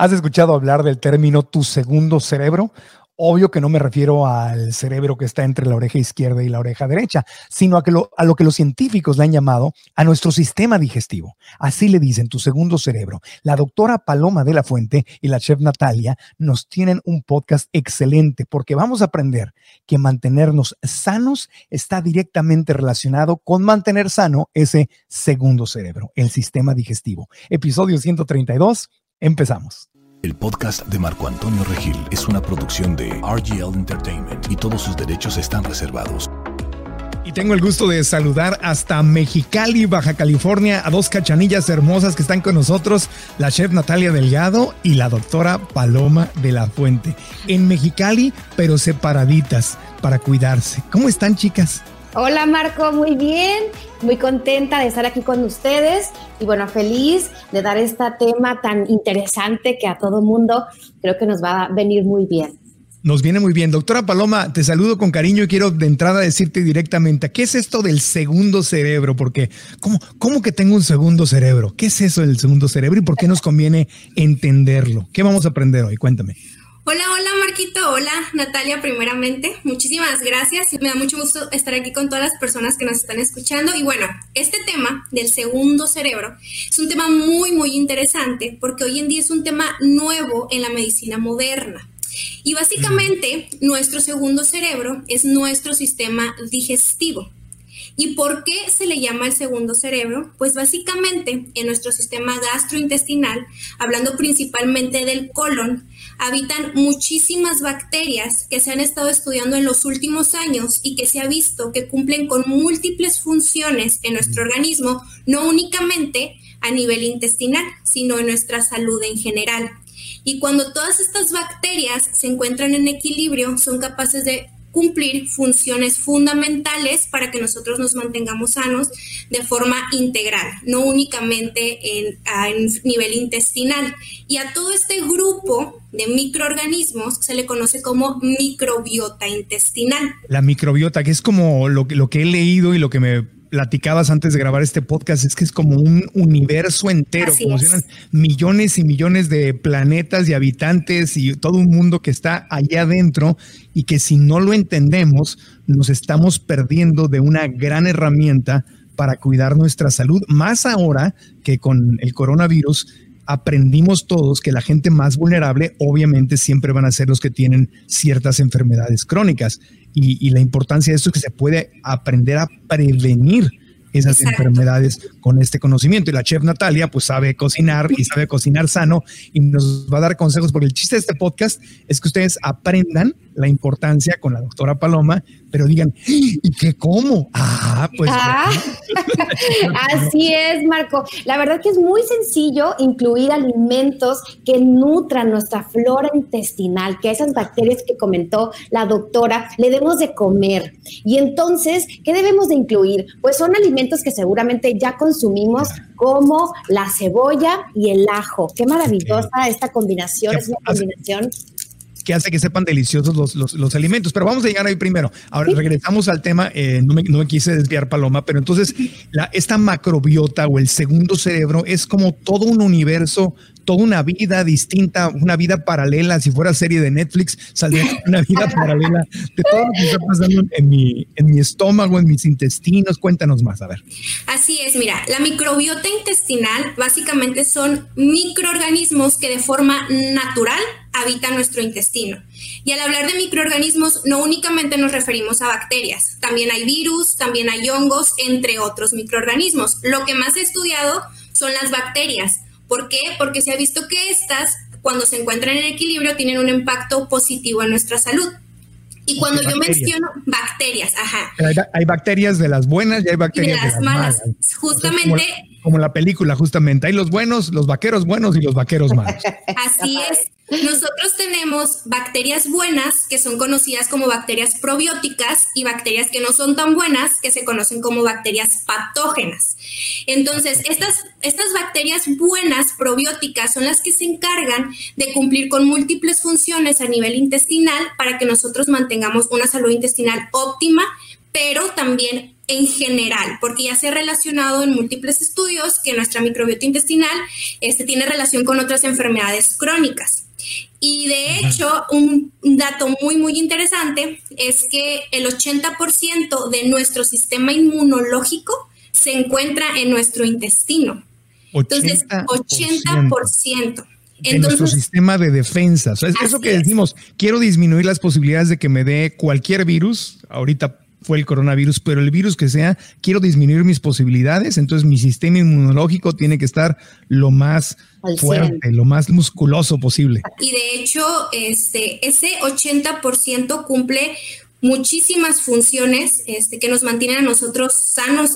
¿Has escuchado hablar del término tu segundo cerebro? Obvio que no me refiero al cerebro que está entre la oreja izquierda y la oreja derecha, sino a, lo, a lo que los científicos le han llamado a nuestro sistema digestivo. Así le dicen tu segundo cerebro. La doctora Paloma de la Fuente y la chef Natalia nos tienen un podcast excelente porque vamos a aprender que mantenernos sanos está directamente relacionado con mantener sano ese segundo cerebro, el sistema digestivo. Episodio 132 Empezamos. El podcast de Marco Antonio Regil es una producción de RGL Entertainment y todos sus derechos están reservados. Y tengo el gusto de saludar hasta Mexicali, Baja California, a dos cachanillas hermosas que están con nosotros, la chef Natalia Delgado y la doctora Paloma de la Fuente. En Mexicali, pero separaditas para cuidarse. ¿Cómo están, chicas? Hola Marco, muy bien, muy contenta de estar aquí con ustedes y bueno, feliz de dar este tema tan interesante que a todo mundo creo que nos va a venir muy bien. Nos viene muy bien. Doctora Paloma, te saludo con cariño y quiero de entrada decirte directamente, ¿qué es esto del segundo cerebro? Porque, ¿cómo, ¿cómo que tengo un segundo cerebro? ¿Qué es eso del segundo cerebro y por qué nos conviene entenderlo? ¿Qué vamos a aprender hoy? Cuéntame. Hola, hola Marquito, hola Natalia primeramente, muchísimas gracias me da mucho gusto estar aquí con todas las personas que nos están escuchando y bueno, este tema del segundo cerebro es un tema muy muy interesante porque hoy en día es un tema nuevo en la medicina moderna. Y básicamente nuestro segundo cerebro es nuestro sistema digestivo. ¿Y por qué se le llama el segundo cerebro? Pues básicamente en nuestro sistema gastrointestinal, hablando principalmente del colon, habitan muchísimas bacterias que se han estado estudiando en los últimos años y que se ha visto que cumplen con múltiples funciones en nuestro organismo, no únicamente a nivel intestinal, sino en nuestra salud en general. Y cuando todas estas bacterias se encuentran en equilibrio, son capaces de cumplir funciones fundamentales para que nosotros nos mantengamos sanos de forma integral, no únicamente en, nivel intestinal. Y a todo este grupo de microorganismos se le conoce como microbiota intestinal. La microbiota, que es como lo, lo que he leído y lo que me platicabas antes de grabar este podcast, es que es como un universo entero, como si millones y millones de planetas y habitantes y todo un mundo que está allá adentro y que si no lo entendemos, nos estamos perdiendo de una gran herramienta para cuidar nuestra salud, más ahora que con el coronavirus aprendimos todos que la gente más vulnerable obviamente siempre van a ser los que tienen ciertas enfermedades crónicas y, la importancia de esto es que se puede aprender a prevenir esas enfermedades con este conocimiento. Y la chef Natalia, pues sabe cocinar y sabe cocinar sano y nos va a dar consejos, porque el chiste de este podcast es que ustedes aprendan la importancia con la doctora Paloma, pero digan, ¿y qué cómo? Ah, pues. Ah, así es, Marco. La verdad que es muy sencillo incluir alimentos que nutran nuestra flora intestinal, que esas bacterias que comentó la doctora le debemos de comer. Y entonces, ¿qué debemos de incluir? Pues son alimentos que seguramente ya consumimos, como la cebolla y el ajo. Qué maravillosa esta combinación, es una combinación que hace que sepan deliciosos los, los, alimentos. Pero vamos a llegar ahí primero. Ahora regresamos al tema, eh, no, me, no, me, quise desviar, Paloma, pero entonces la, esta macrobiota o el segundo cerebro es como todo un universo toda una vida distinta, una vida paralela. Si fuera serie de Netflix, saldría una vida paralela de todo lo que está pasando en mi, en mi estómago, en mis intestinos. Cuéntanos más, a ver. Así es, mira, la microbiota intestinal básicamente son microorganismos que de forma natural habitan nuestro intestino. Y al hablar de microorganismos, no únicamente nos referimos a bacterias, también hay virus, también hay hongos, entre otros microorganismos. Lo que más he estudiado son las bacterias ¿Por qué? Porque se ha visto que estas, cuando se encuentran en equilibrio, tienen un impacto positivo en nuestra salud. Y cuando yo menciono bacterias, ajá. Hay, bacterias de las buenas y hay bacterias de las, malas. Justamente. Como, la película, justamente. Hay los buenos, los vaqueros buenos y los vaqueros malos. Así es. Nosotros tenemos bacterias buenas, que son conocidas como bacterias probióticas, y bacterias que no son tan buenas, que se conocen como bacterias patógenas. Entonces, estas, estas bacterias buenas, probióticas, son las que se encargan de cumplir con múltiples funciones a nivel intestinal para que nosotros mantengamos una salud intestinal óptima, pero también en general, porque ya se ha relacionado en múltiples estudios que nuestra microbiota intestinal este, tiene relación con otras enfermedades crónicas. Y de hecho, un dato muy, muy interesante es que el 80% de nuestro sistema inmunológico se encuentra en nuestro intestino. Entonces, 80%. en nuestro sistema de defensa. eso que decimos, quiero disminuir las posibilidades de que me dé cualquier virus. Ahorita fue el coronavirus, pero el virus que sea, quiero disminuir mis posibilidades, entonces mi sistema inmunológico tiene que estar lo más fuerte, lo más musculoso posible. Y de hecho, este, ese 80% cumple muchísimas funciones este, que nos mantienen a nosotros sanos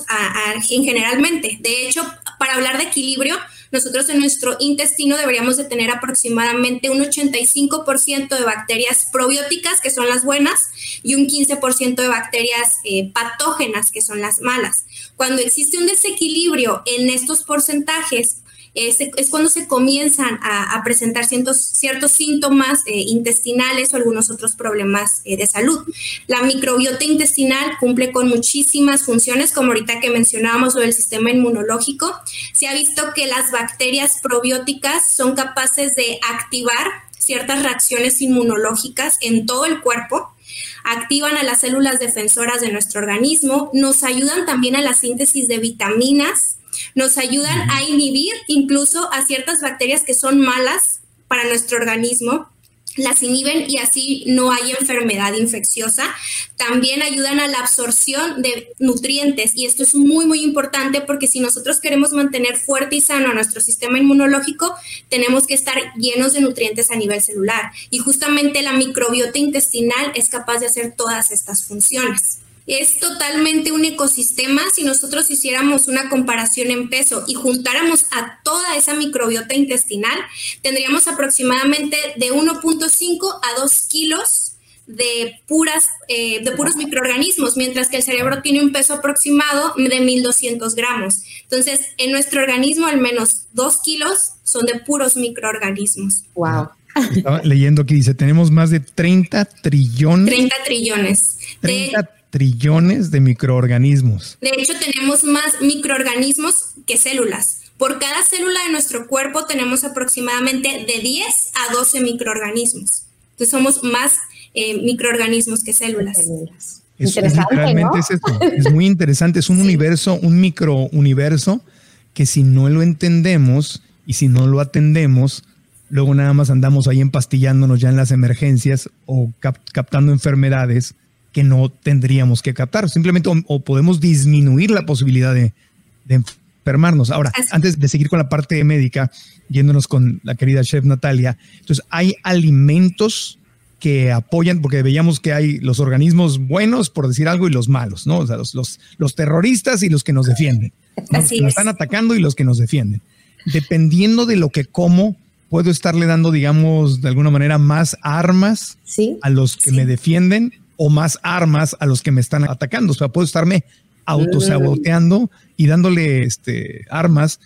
en generalmente. De hecho, para hablar de equilibrio, nosotros en nuestro intestino deberíamos de tener aproximadamente un 85% de bacterias probióticas, que son las buenas, y un 15% de bacterias eh, patógenas, que son las malas. Cuando existe un desequilibrio en estos porcentajes, es, cuando se comienzan a, presentar ciertos, síntomas eh, intestinales o algunos otros problemas eh, de salud. La microbiota intestinal cumple con muchísimas funciones, como ahorita que mencionábamos sobre el sistema inmunológico. Se ha visto que las bacterias probióticas son capaces de activar ciertas reacciones inmunológicas en todo el cuerpo activan a las células defensoras de nuestro organismo, nos ayudan también a la síntesis de vitaminas, nos ayudan a inhibir incluso a ciertas bacterias que son malas para nuestro organismo las inhiben y así no hay enfermedad infecciosa. También ayudan a la absorción de nutrientes y esto es muy, muy importante porque si nosotros queremos mantener fuerte y sano a nuestro sistema inmunológico, tenemos que estar llenos de nutrientes a nivel celular y justamente la microbiota intestinal es capaz de hacer todas estas funciones es totalmente un ecosistema. Si nosotros hiciéramos una comparación en peso y juntáramos a toda esa microbiota intestinal, tendríamos aproximadamente de 1.5 a 2 kilos de puras eh, de puros microorganismos, mientras que el cerebro tiene un peso aproximado de 1200 gramos. Entonces, en nuestro organismo, al menos 2 kilos son de puros microorganismos. Wow. Estaba leyendo que dice, tenemos más de 30 trillones. 30 trillones. 30 trillones de microorganismos. De hecho, tenemos más microorganismos que células. Por cada célula de nuestro cuerpo tenemos aproximadamente de 10 a 12 microorganismos. Entonces somos más eh, microorganismos que células. Es, realmente es, es muy interesante, es un universo, un microuniverso que si no lo entendemos y si no lo atendemos, luego nada más andamos ahí empastillándonos ya en las emergencias o captando enfermedades que no tendríamos que captar. Simplemente o, podemos disminuir la posibilidad de, enfermarnos. Ahora, antes de seguir con la parte médica, yéndonos con la querida chef Natalia, entonces hay alimentos que apoyan, porque veíamos que hay los organismos buenos, por decir algo, y los malos, ¿no? O sea, los, los, terroristas y los que nos defienden. Los que nos están atacando y los que nos defienden. Dependiendo de lo que como, puedo estarle dando, digamos, de alguna manera más armas a los que me defienden o más armas a los que me están atacando. O sea, puedo estarme autosaboteando y dándole este, armas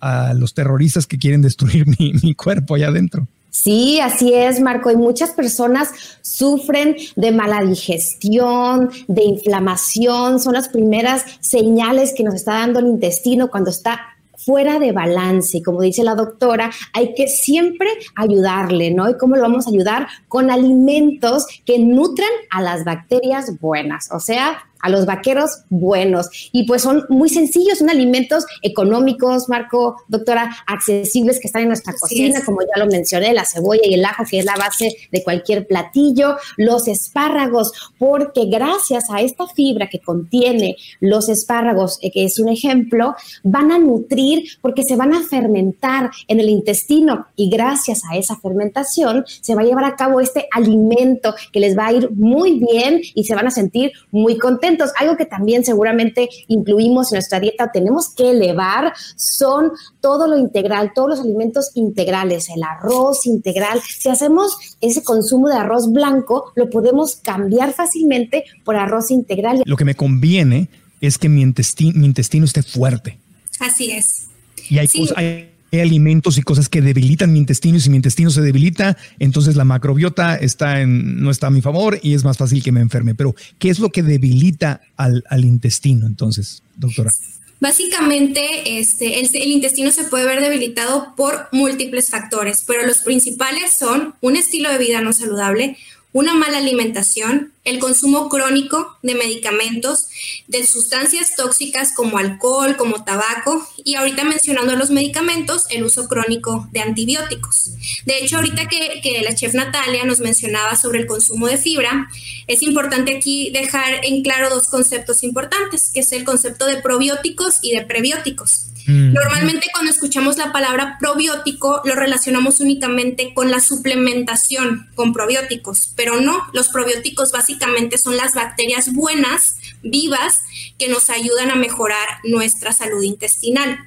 a los terroristas que quieren destruir mi, cuerpo allá adentro. Sí, así es, Marco. Y muchas personas sufren de mala digestión, de inflamación. Son las primeras señales que nos está dando el intestino cuando está fuera de balance. Y como dice la doctora, hay que siempre ayudarle, ¿no? ¿Y cómo lo vamos a ayudar? Con alimentos que nutran a las bacterias buenas, o sea, a los vaqueros buenos. Y pues son muy sencillos, son alimentos económicos, Marco, doctora, accesibles que están en nuestra cocina, como ya lo mencioné, la cebolla y el ajo, que es la base de cualquier platillo, los espárragos, porque gracias a esta fibra que contiene los espárragos, eh, que es un ejemplo, van a nutrir porque se van a fermentar en el intestino y gracias a esa fermentación se va a llevar a cabo este alimento que les va a ir muy bien y se van a sentir muy contentos algo que también seguramente incluimos en nuestra dieta, tenemos que elevar, son todo lo integral, todos los alimentos integrales, el arroz integral. Si hacemos ese consumo de arroz blanco, lo podemos cambiar fácilmente por arroz integral. Lo que me conviene es que mi intestino, mi intestino esté fuerte. Así es. Y hay, hay hay alimentos y cosas que debilitan mi intestino y si mi intestino se debilita, entonces la macrobiota está en, no está a mi favor y es más fácil que me enferme. Pero, ¿qué es lo que debilita al, al intestino entonces, doctora? Básicamente, este, el, el, intestino se puede ver debilitado por múltiples factores, pero los principales son un estilo de vida no saludable, una mala alimentación, el consumo crónico de medicamentos, de sustancias tóxicas como alcohol, como tabaco y ahorita mencionando los medicamentos, el uso crónico de antibióticos. De hecho, ahorita que, que la chef Natalia nos mencionaba sobre el consumo de fibra, es importante aquí dejar en claro dos conceptos importantes, que es el concepto de probióticos y de prebióticos. Mm. Normalmente cuando escuchamos la palabra probiótico lo relacionamos únicamente con la suplementación con probióticos, pero no, los probióticos básicamente son las bacterias buenas, vivas, que nos ayudan a mejorar nuestra salud intestinal.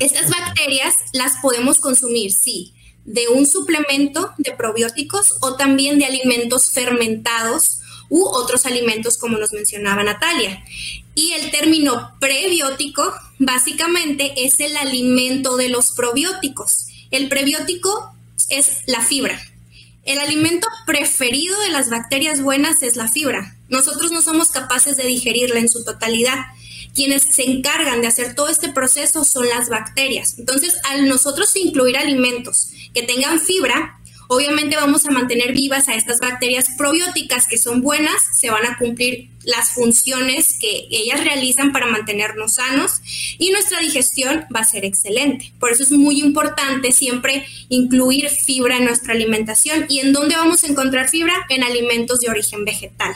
Estas bacterias las podemos consumir, sí, de un suplemento de probióticos o también de alimentos fermentados u otros alimentos como nos mencionaba Natalia. Y el término prebiótico básicamente es el alimento de los probióticos. El prebiótico es la fibra. El alimento preferido de las bacterias buenas es la fibra. Nosotros no somos capaces de digerirla en su totalidad. Quienes se encargan de hacer todo este proceso son las bacterias. Entonces, al nosotros incluir alimentos que tengan fibra, Obviamente vamos a mantener vivas a estas bacterias probióticas que son buenas, se van a cumplir las funciones que ellas realizan para mantenernos sanos y nuestra digestión va a ser excelente. Por eso es muy importante siempre incluir fibra en nuestra alimentación. ¿Y en dónde vamos a encontrar fibra? En alimentos de origen vegetal.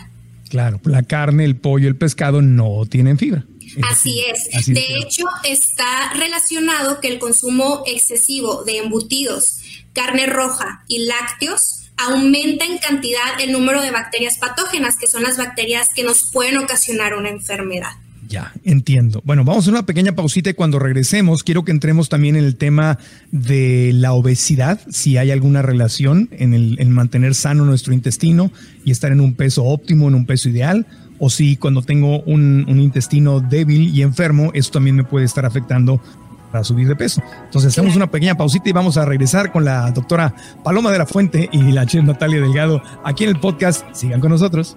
Claro, la carne, el pollo, el pescado no tienen fibra. Así es. de hecho, está relacionado que el consumo excesivo de embutidos, carne roja y lácteos aumenta en cantidad el número de bacterias patógenas, que son las bacterias que nos pueden ocasionar una enfermedad. Ya, entiendo. Bueno, vamos a una pequeña pausita y cuando regresemos quiero que entremos también en el tema de la obesidad, si hay alguna relación en el mantener sano nuestro intestino y estar en un peso óptimo, en un peso ideal, o si cuando tengo un, un intestino débil y enfermo, eso también me puede estar afectando para subir de peso. Entonces hacemos una pequeña pausita y vamos a regresar con la doctora Paloma de la Fuente y la chef Natalia Delgado aquí en el podcast. Sigan con nosotros.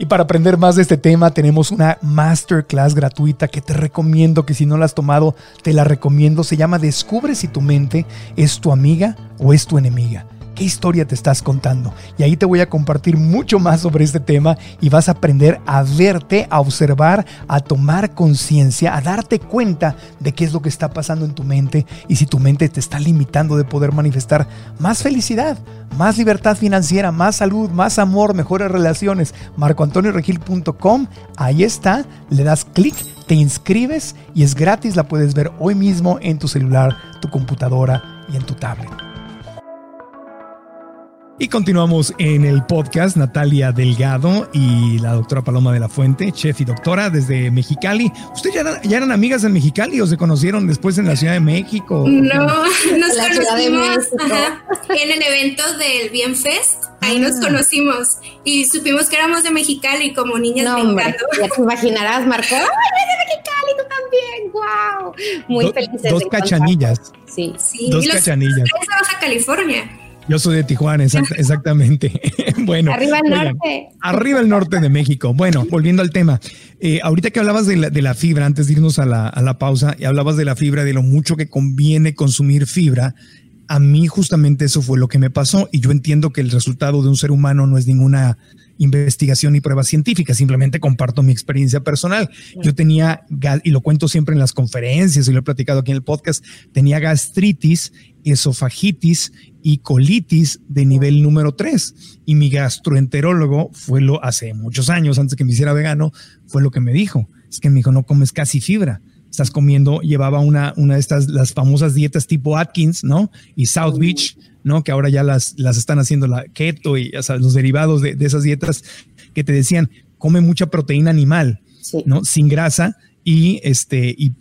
Y para aprender más de este tema tenemos una masterclass gratuita que te recomiendo que si no la has tomado, te la recomiendo. Se llama Descubre si tu mente es tu amiga o es tu enemiga qué historia te estás contando. Y ahí te voy a compartir mucho más sobre este tema y vas a aprender a verte, a observar, a tomar conciencia, a darte cuenta de qué es lo que está pasando en tu mente y si tu mente te está limitando de poder manifestar más felicidad, más libertad financiera, más salud, más amor, mejores relaciones. MarcoAntonioRegil.com, ahí está, le das clic, te inscribes y es gratis, la puedes ver hoy mismo en tu celular, tu computadora y en tu tablet. Y continuamos en el podcast Natalia Delgado y la doctora Paloma de la Fuente, chef y doctora desde Mexicali. ¿Ustedes ya, eran, amigas en Mexicali o se conocieron después en la Ciudad de México? No, nos conocimos en el evento del Bienfest. Ahí nos ah. conocimos y supimos que éramos de Mexicali como niñas no, hombre, Ya te imaginarás, Marco. ¡Ay, eres de Mexicali, tú también! ¡Wow! Muy felices. Dos cachanillas. Sí, sí. Dos cachanillas. de Baja California. Yo soy de Tijuana, exactamente. bueno. Arriba el norte. arriba el norte de México. Bueno, volviendo al tema. Eh, ahorita que hablabas de la, fibra, antes de irnos a la, a la pausa, y hablabas de la fibra, de lo mucho que conviene consumir fibra, a mí justamente eso fue lo que me pasó y yo entiendo que el resultado de un ser humano no es ninguna investigación y prueba científica, simplemente comparto mi experiencia personal. Yo tenía, y lo cuento siempre en las conferencias y lo he platicado aquí en el podcast, tenía gastritis, esofagitis y colitis de nivel número 3. Y mi gastroenterólogo fue lo, hace muchos años, antes que me hiciera vegano, fue lo que me dijo. Es que me dijo, no comes casi fibra. Estás comiendo, llevaba una, una de estas, las famosas dietas tipo Atkins, ¿no? Y South Beach, ¿no? Que ahora ya las, las están haciendo la keto y los derivados de, de, esas dietas que te decían, come mucha proteína animal, ¿no? Sin grasa y este y,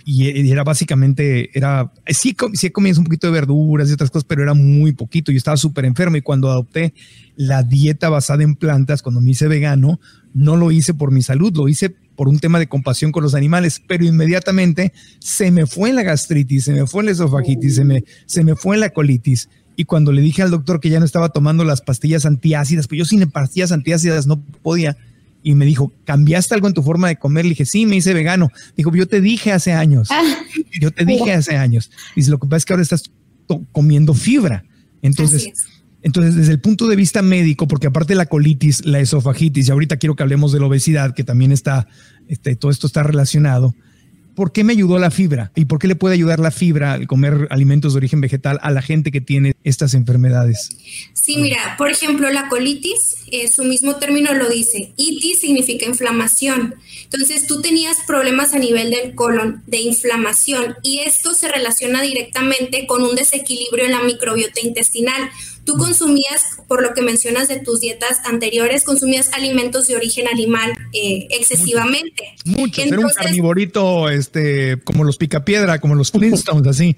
era básicamente era sí sí comías un poquito de verduras y otras cosas pero era muy poquito yo estaba súper enfermo y cuando adopté la dieta basada en plantas cuando me hice vegano no lo hice por mi salud lo hice por un tema de compasión con los animales, pero inmediatamente se me fue la gastritis, se me fue la esofagitis, se me, se me fue la colitis. Y cuando le dije al doctor que ya no estaba tomando las pastillas antiácidas, pues yo sin pastillas antiácidas no podía, y me dijo, ¿cambiaste algo en tu forma de comer? Le dije, sí, me hice vegano. Dijo, yo te dije hace años, ah. yo te dije hace años. Dice, lo que pasa es que ahora estás comiendo fibra. Entonces, entonces, desde el punto de vista médico, porque aparte de la colitis, la esofagitis, y ahorita quiero que hablemos de la obesidad, que también está, este, todo esto está relacionado. ¿Por qué me ayudó la fibra? ¿Y por qué le puede ayudar la fibra al comer alimentos de origen vegetal a la gente que tiene estas enfermedades? Sí, mira, por ejemplo, la colitis, eh, su mismo término lo dice. Itis significa inflamación. Entonces, tú tenías problemas a nivel del colon de inflamación y esto se relaciona directamente con un desequilibrio en la microbiota intestinal Tú consumías, por lo que mencionas de tus dietas anteriores, consumías alimentos de origen animal eh, excesivamente. Mucho, era un carnivorito este, como los picapiedra, como los Flintstones, así.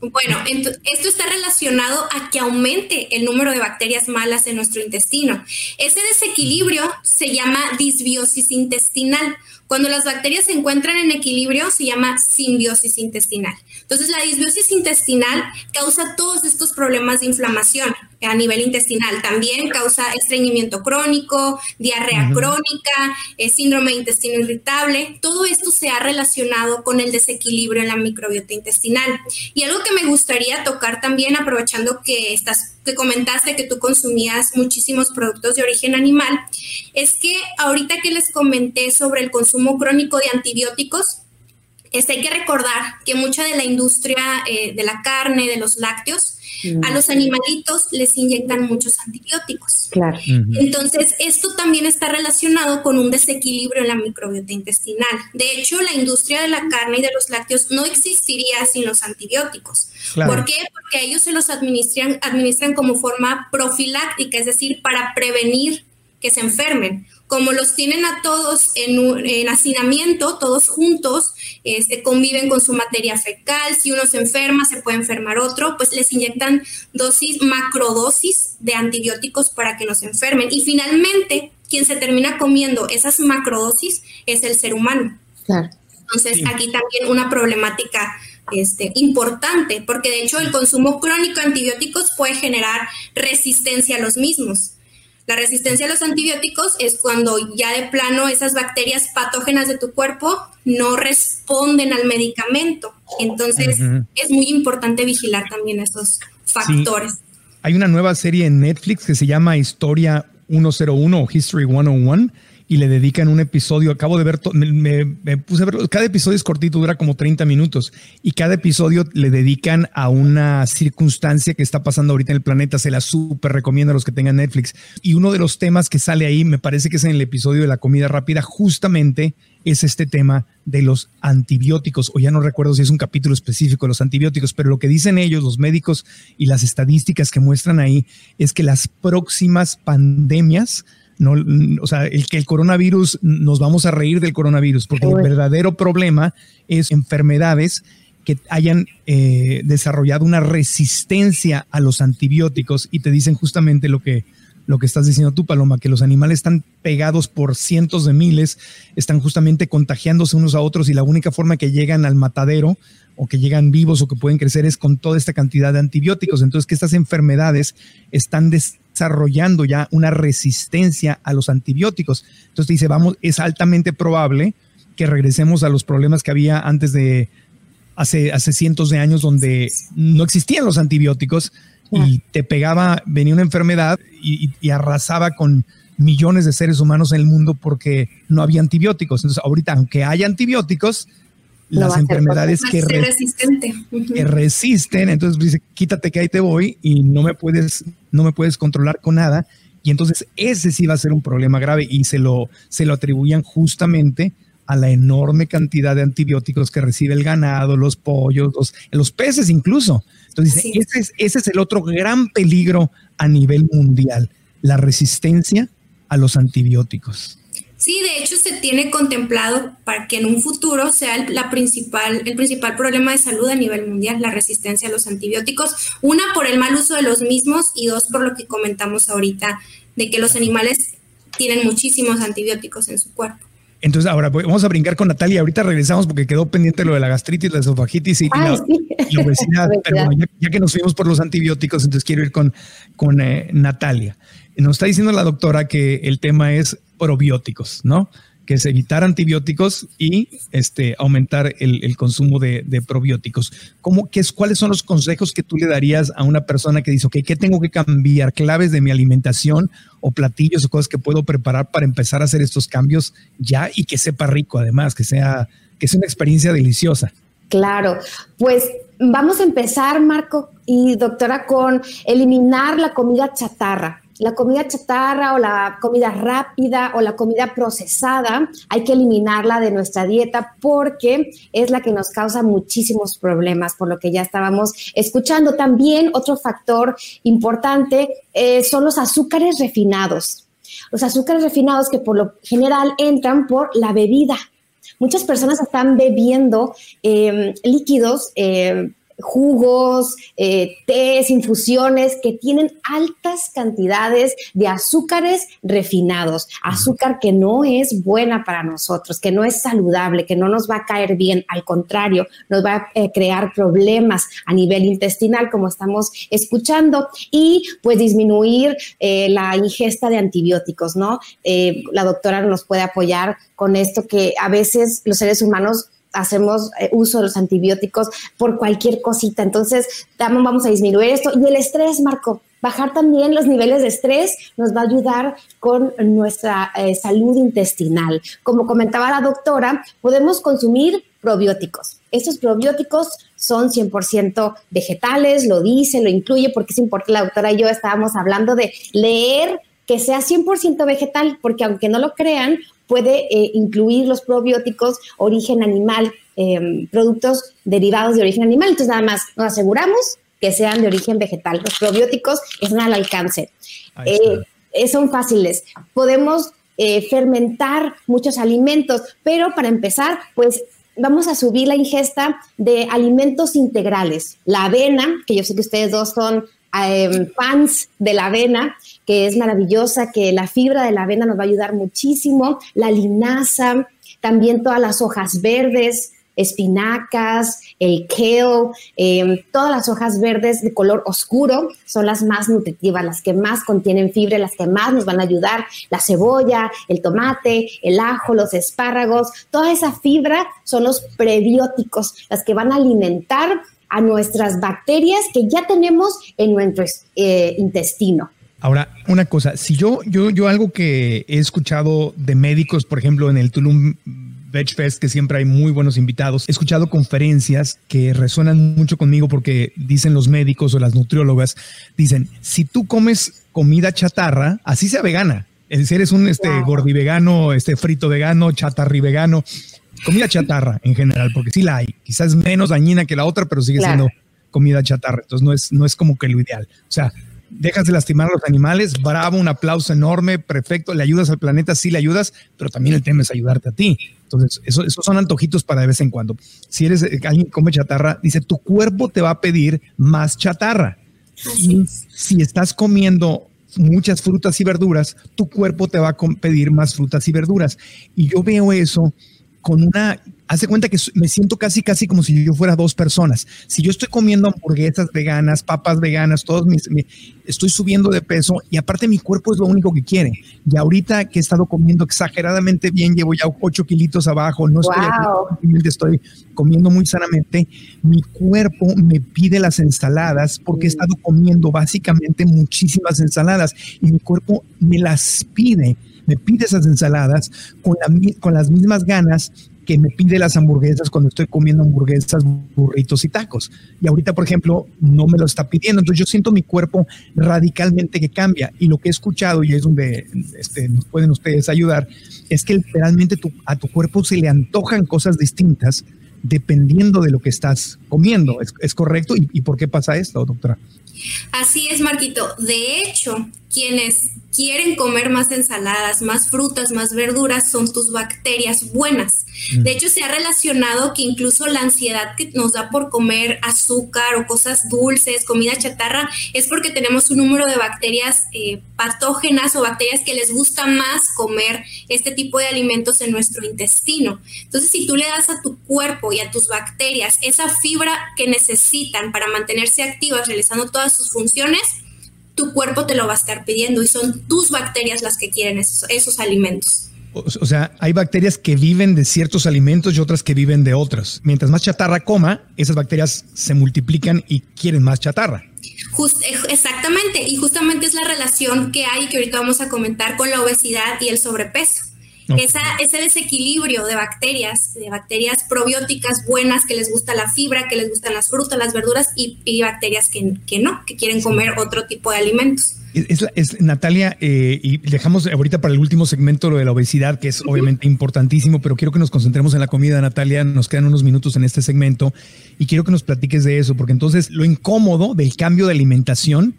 Bueno, esto está relacionado a que aumente el número de bacterias malas en nuestro intestino. Ese desequilibrio se llama disbiosis intestinal. Cuando las bacterias se encuentran en equilibrio, se llama simbiosis intestinal. Entonces, la disbiosis intestinal causa todos estos problemas de inflamación a nivel intestinal. También causa estreñimiento crónico, diarrea crónica, eh, síndrome de intestino irritable. Todo esto se ha relacionado con el desequilibrio en la microbiota intestinal. Y algo que me gustaría tocar también, aprovechando que estás que comentaste que tú consumías muchísimos productos de origen animal, es que ahorita que les comenté sobre el consumo crónico de antibióticos, este, hay que recordar que mucha de la industria eh, de la carne, de los lácteos, a los animalitos les inyectan muchos antibióticos. Claro. Entonces, esto también está relacionado con un desequilibrio en la microbiota intestinal. De hecho, la industria de la carne y de los lácteos no existiría sin los antibióticos. ¿Por qué? Porque ellos se los administran, administran como forma profiláctica, es decir, para prevenir que se enfermen como los tienen a todos en, hacinamiento, todos juntos, se este, conviven con su materia fecal, si uno se enferma, se puede enfermar otro, pues les inyectan dosis, macrodosis de antibióticos para que no se enfermen. Y finalmente, quien se termina comiendo esas macrodosis es el ser humano. Entonces, aquí también una problemática este, importante, porque de hecho el consumo crónico de antibióticos puede generar resistencia a los mismos. La resistencia a los antibióticos es cuando ya de plano esas bacterias patógenas de tu cuerpo no responden al medicamento. Entonces es muy importante vigilar también esos factores. Hay una nueva serie en Netflix que se llama Historia 101 o History 101 y le dedican un episodio. Acabo de ver, me, puse a ver, cada episodio es cortito, dura como 30 minutos y cada episodio le dedican a una circunstancia que está pasando ahorita en el planeta. Se la súper recomiendo a los que tengan Netflix. Y uno de los temas que sale ahí, me parece que es en el episodio de la comida rápida, justamente es este tema de los antibióticos, o ya no recuerdo si es un capítulo específico de los antibióticos, pero lo que dicen ellos, los médicos y las estadísticas que muestran ahí, es que las próximas pandemias no, o sea, el que el coronavirus, nos vamos a reír del coronavirus, porque el verdadero problema es enfermedades que hayan eh, desarrollado una resistencia a los antibióticos y te dicen justamente lo que, lo que estás diciendo tú, Paloma, que los animales están pegados por cientos de miles, están justamente contagiándose unos a otros y la única forma que llegan al matadero o que llegan vivos o que pueden crecer es con toda esta cantidad de antibióticos. Entonces, que estas enfermedades están desarrollando ya una resistencia a los antibióticos. Entonces dice, vamos, es altamente probable que regresemos a los problemas que había antes de hace, hace cientos de años donde no existían los antibióticos y te pegaba, venía una enfermedad y, y, arrasaba con millones de seres humanos en el mundo porque no había antibióticos. Entonces ahorita, aunque haya antibióticos, las enfermedades que, que, resisten, entonces dice, quítate que ahí te voy y no me puedes, no me puedes controlar con nada. Y entonces ese sí va a ser un problema grave y se lo, se lo atribuían justamente a la enorme cantidad de antibióticos que recibe el ganado, los pollos, los, los peces incluso. Entonces, ese, es, ese es el otro gran peligro a nivel mundial, la resistencia a los antibióticos. Sí, de hecho se tiene contemplado para que en un futuro sea el, la principal, el principal problema de salud a nivel mundial, la resistencia a los antibióticos. Una, por el mal uso de los mismos y dos, por lo que comentamos ahorita, de que los animales tienen muchísimos antibióticos en su cuerpo. Entonces, ahora vamos a brincar con Natalia. Ahorita regresamos porque quedó pendiente lo de la gastritis, la esofagitis y, la, obesidad. Pero ya, que nos fuimos por los antibióticos, entonces quiero ir con, con eh, Natalia. Nos está diciendo la doctora que el tema es probióticos, ¿no? que es evitar antibióticos y este, aumentar el, consumo de, probióticos. ¿Cómo, qué es, ¿Cuáles son los consejos que tú le darías a una persona que dice, ok, ¿qué tengo que cambiar? ¿Claves de mi alimentación o platillos o cosas que puedo preparar para empezar a hacer estos cambios ya y que sepa rico además, que sea, que sea una experiencia deliciosa? Claro, pues vamos a empezar, Marco y doctora, con eliminar la comida chatarra la comida chatarra o la comida rápida o la comida procesada, hay que eliminarla de nuestra dieta porque es la que nos causa muchísimos problemas, por lo que ya estábamos escuchando. También otro factor importante eh, son los azúcares refinados. Los azúcares refinados que por lo general entran por la bebida. Muchas personas están bebiendo eh, líquidos eh, jugos, eh, tés, infusiones que tienen altas cantidades de azúcares refinados, azúcar que no es buena para nosotros, que no es saludable, que no nos va a caer bien, al contrario, nos va a eh, crear problemas a nivel intestinal, como estamos escuchando, y pues disminuir eh, la ingesta de antibióticos, ¿no? la doctora nos puede apoyar con esto que a veces los seres humanos hacemos eh, uso de los antibióticos por cualquier cosita. Entonces, vamos a disminuir esto. Y el estrés, Marco, bajar también los niveles de estrés nos va a ayudar con nuestra eh, salud intestinal. Como comentaba la doctora, podemos consumir probióticos. Estos probióticos son 100% vegetales, lo dice, lo incluye, porque es importante, la doctora y yo estábamos hablando de leer que sea 100% vegetal, porque aunque no lo crean, puede eh, incluir los probióticos origen animal, em, productos derivados de origen animal. Entonces, nada más nos aseguramos que sean de origen vegetal. Los probióticos están al alcance. Eh, eh, son fáciles. Podemos fermentar muchos alimentos, pero para empezar, pues vamos a subir la ingesta de alimentos integrales. La avena, que yo sé que ustedes dos son Em, fans de la avena, que es maravillosa, que la fibra de la avena nos va a ayudar muchísimo, la linaza, también todas las hojas verdes, espinacas, el kale, em, todas las hojas verdes de color oscuro son las más nutritivas, las que más contienen fibra, las que más nos van a ayudar, la cebolla, el tomate, el ajo, los espárragos, toda esa fibra son los prebióticos, las que van a alimentar a nuestras bacterias que ya tenemos en nuestro eh, intestino. Ahora, una cosa, si yo, yo, yo algo que he escuchado de médicos, por ejemplo, en el Tulum Veg Fest, que siempre hay muy buenos invitados, he escuchado conferencias que resuenan mucho conmigo porque dicen los médicos o las nutriólogas, dicen, si tú comes comida chatarra, así sea vegana, si eres un este, gordi vegano, este frito vegano, chatarri vegano, comida chatarra en general, porque sí la hay. Quizás menos dañina que la otra, pero sigue siendo comida chatarra. Entonces no es, no es como que lo ideal. O sea, dejas de lastimar a los animales, bravo, un aplauso enorme, perfecto, le ayudas al planeta, sí le ayudas, pero también el tema es ayudarte a ti. Entonces, eso, esos son antojitos para de vez en cuando. Si eres eh, alguien que come chatarra, dice, tu cuerpo te va a pedir más chatarra. Y si estás comiendo muchas frutas y verduras, tu cuerpo te va a pedir más frutas y verduras. Y yo veo eso con una, hace cuenta que me siento casi, casi como si yo fuera dos personas. Si yo estoy comiendo hamburguesas veganas, papas veganas, todos mis, estoy subiendo de peso y aparte mi cuerpo es lo único que quiere. Y ahorita que he estado comiendo exageradamente bien, llevo ya ocho kilitos abajo, no estoy, estoy comiendo muy sanamente, mi cuerpo me pide las ensaladas porque he mm. estado comiendo básicamente muchísimas ensaladas y mi cuerpo me las pide me pide esas ensaladas con, con las mismas ganas que me pide las hamburguesas cuando estoy comiendo hamburguesas, burritos y tacos. Y ahorita, por ejemplo, no me lo está pidiendo. Entonces yo siento mi cuerpo radicalmente que cambia. Y lo que he escuchado, y es donde este, nos pueden ustedes ayudar, es que literalmente a tu cuerpo se le antojan cosas distintas dependiendo de lo que estás comiendo. ¿Es, correcto? ¿Y, ¿Y por qué pasa esto, doctora? Así es, Marquito. De hecho, quienes quieren comer más ensaladas, más frutas, más verduras, son tus bacterias buenas. Mm. De hecho, se ha relacionado que incluso la ansiedad que nos da por comer azúcar o cosas dulces, comida chatarra, es porque tenemos un número de bacterias eh, patógenas o bacterias que les gusta más comer este tipo de alimentos en nuestro intestino. Entonces, si tú le das a tu cuerpo y a tus bacterias esa fibra que necesitan para mantenerse activas, realizando todas sus funciones, tu cuerpo te lo va a estar pidiendo y son tus bacterias las que quieren esos, alimentos. O sea, hay bacterias que viven de ciertos alimentos y otras que viven de otros. Mientras más chatarra coma, esas bacterias se multiplican y quieren más chatarra. exactamente, y justamente es la relación que hay que ahorita vamos a comentar con la obesidad y el sobrepeso. Esa, ese desequilibrio de bacterias, de bacterias probióticas buenas que les gusta la fibra, que les gustan las frutas, las verduras y, bacterias que, que, no, que quieren comer otro tipo de alimentos. Es, Natalia, eh, y dejamos ahorita para el último segmento lo de la obesidad, que es obviamente importantísimo, pero quiero que nos concentremos en la comida, Natalia. Nos quedan unos minutos en este segmento y quiero que nos platiques de eso, porque entonces lo incómodo del cambio de alimentación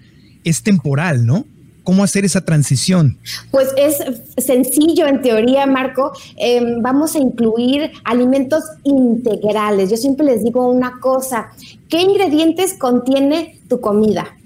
es temporal, ¿no? ¿Cómo hacer esa transición? Pues es sencillo en teoría, Marco. Em, vamos a incluir alimentos integrales. Yo siempre les digo una cosa, ¿qué ingredientes contiene tu comida?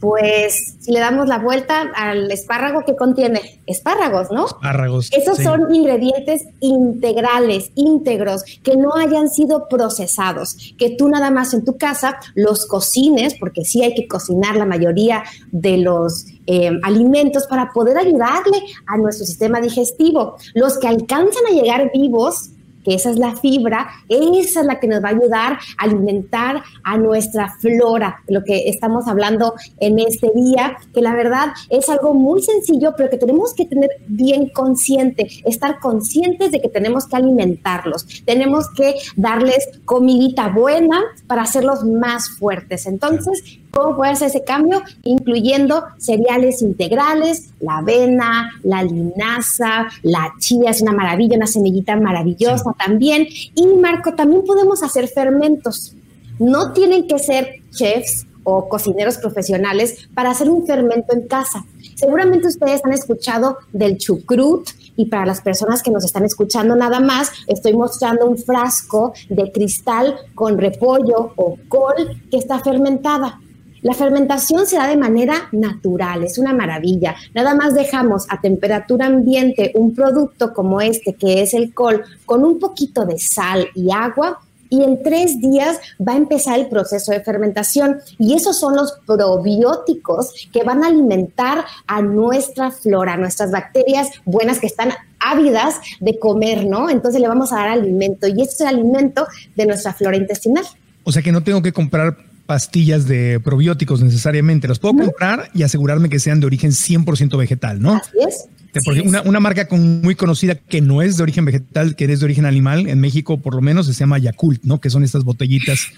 Pues si le damos la vuelta al espárrago, ¿qué contiene? Espárragos, ¿no? Espárragos. Esos son ingredientes integrales, íntegros, que no hayan sido procesados, que tú nada más en tu casa los cocines, porque sí hay que cocinar la mayoría de los eh, alimentos para poder ayudarle a nuestro sistema digestivo. Los que alcanzan a llegar vivos esa es la fibra, esa es la que nos va a ayudar a alimentar a nuestra flora, lo que estamos hablando en este día, que la verdad es algo muy sencillo, pero que tenemos que tener bien consciente, estar conscientes de que tenemos que alimentarlos, tenemos que darles comidita buena para hacerlos más fuertes. Entonces, ¿Cómo puede hacer ese cambio? Incluyendo cereales integrales, la avena, la linaza, la chía es una maravilla, una semillita maravillosa también. Y Marco, también podemos hacer fermentos. No tienen que ser chefs o cocineros profesionales para hacer un fermento en casa. Seguramente ustedes han escuchado del chucrut y para las personas que nos están escuchando nada más, estoy mostrando un frasco de cristal con repollo o col que está fermentada. La fermentación se da de manera natural, es una maravilla. Nada más dejamos a temperatura ambiente un producto como este, que es el col, con un poquito de sal y agua, y en tres días va a empezar el proceso de fermentación. Y esos son los probióticos que van a alimentar a nuestra flora, a nuestras bacterias buenas que están ávidas de comer, ¿no? Entonces le vamos a dar alimento y este es el alimento de nuestra flora intestinal. O sea que no tengo que comprar pastillas de probióticos necesariamente. Las puedo comprar y asegurarme que sean de origen 100% vegetal, ¿no? Así es. una, una, marca muy conocida que no es de origen vegetal, que es de origen animal, en México por lo menos se llama Yakult, ¿no? Que son estas botellitas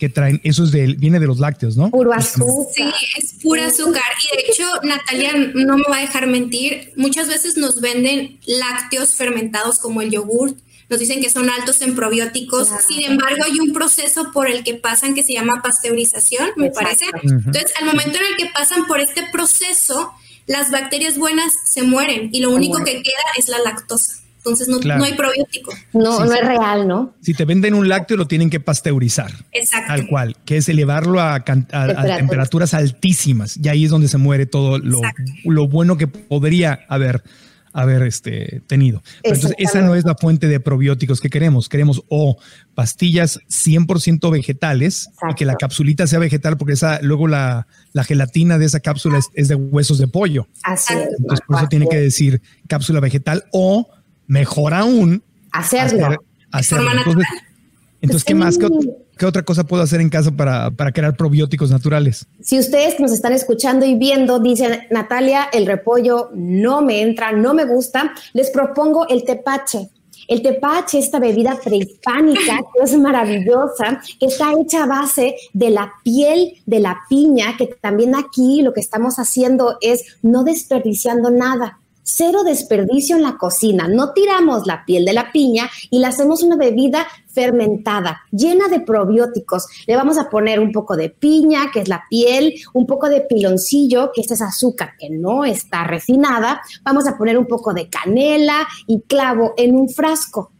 que traen, eso es de, viene de los lácteos, ¿no? Puro azúcar. Sí, es puro azúcar. Y de hecho, Natalia no me va a dejar mentir, muchas veces nos venden lácteos fermentados como el yogurt, nos dicen que son altos en probióticos. Sin embargo, hay un proceso por el que pasan que se llama pasteurización, me parece. Entonces, al momento en el que pasan por este proceso, las bacterias buenas se mueren y lo único que queda es la lactosa. Entonces no, hay probiótico. No, no es real, ¿no? Si te venden un lácteo, lo tienen que pasteurizar. Exacto. Tal cual, que es elevarlo a, temperaturas altísimas. Y ahí es donde se muere todo lo, lo bueno que podría haber haber este, tenido. entonces, esa no es la fuente de probióticos que queremos. Queremos o pastillas 100% vegetales y que la capsulita sea vegetal, porque esa, luego la, gelatina de esa cápsula es, de huesos de pollo. Así es. Entonces, por eso tiene que decir cápsula vegetal o, mejor aún, hacerlo. hacerlo. Entonces, ¿qué más? ¿Qué, otra cosa puedo hacer en casa para, para, crear probióticos naturales? Si ustedes nos están escuchando y viendo dicen, Natalia, el repollo no me entra, no me gusta, les propongo el tepache. El tepache, esta bebida prehispánica que es maravillosa, que está hecha a base de la piel de la piña, que también aquí lo que estamos haciendo es no desperdiciando nada cero desperdicio en la cocina. No tiramos la piel de la piña y la hacemos una bebida fermentada, llena de probióticos. Le vamos a poner un poco de piña, que es la piel, un poco de piloncillo, que este es azúcar que no está refinada. Vamos a poner un poco de canela y clavo en un frasco.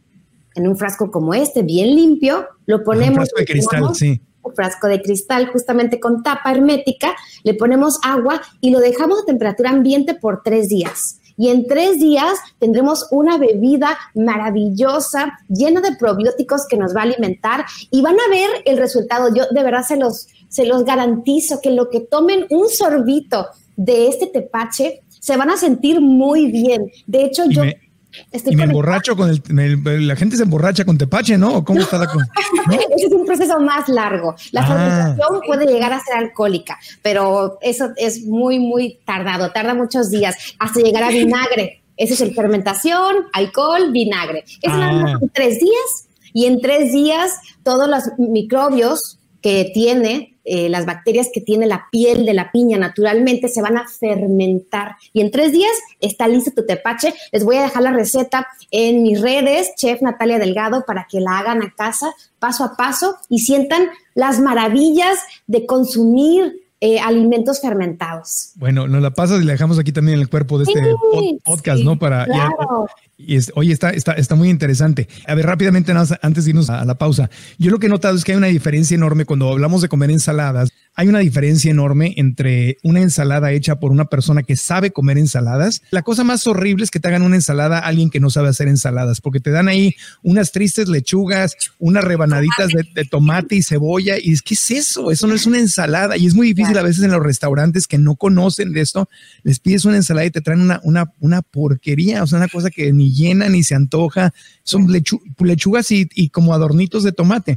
En un frasco como este, bien limpio, lo ponemos. Un frasco de cristal, sí un frasco de cristal justamente con tapa hermética, le ponemos agua y lo dejamos a temperatura ambiente por tres días y en tres días tendremos una bebida maravillosa, llena de probióticos que nos va a alimentar y van a ver el resultado. Yo de verdad se los, se los garantizo que lo que tomen un sorbito de este tepache se van a sentir muy bien. De hecho, yo y me emborracho con el, la gente se emborracha con tepache, ¿no? ¿Cómo está la cosa? Ese es un proceso más largo. La ah. fermentación puede llegar a ser alcohólica, pero eso es muy, muy tardado, tarda muchos días hasta llegar a vinagre. Esa es el fermentación, alcohol, vinagre. Es ah. tres días y en tres días todos los microbios que tiene eh, las bacterias que tiene la piel de la piña naturalmente se van a fermentar. Y en tres días está listo tu tepache. Les voy a dejar la receta en mis redes, Chef Natalia Delgado, para que la hagan a casa paso a paso y sientan las maravillas de consumir eh, alimentos fermentados. Bueno, nos la pasas y la dejamos aquí también en el cuerpo de este podcast, ¿no? Para y es, oye, está, está, está muy interesante. A ver, rápidamente, antes de irnos a la pausa, yo lo que he notado es que hay una diferencia enorme cuando hablamos de comer ensaladas hay una diferencia enorme entre una ensalada hecha por una persona que sabe comer ensaladas. La cosa más horrible es que te hagan una ensalada a alguien que no sabe hacer ensaladas, porque te dan ahí unas tristes lechugas, unas rebanaditas de, tomate y cebolla. Y es que es eso, eso no es una ensalada. Y es muy difícil a veces en los restaurantes que no conocen de esto, les pides una ensalada y te traen una, una, una porquería, o sea, una cosa que ni llena ni se antoja. Son lechugas y, y como adornitos de tomate.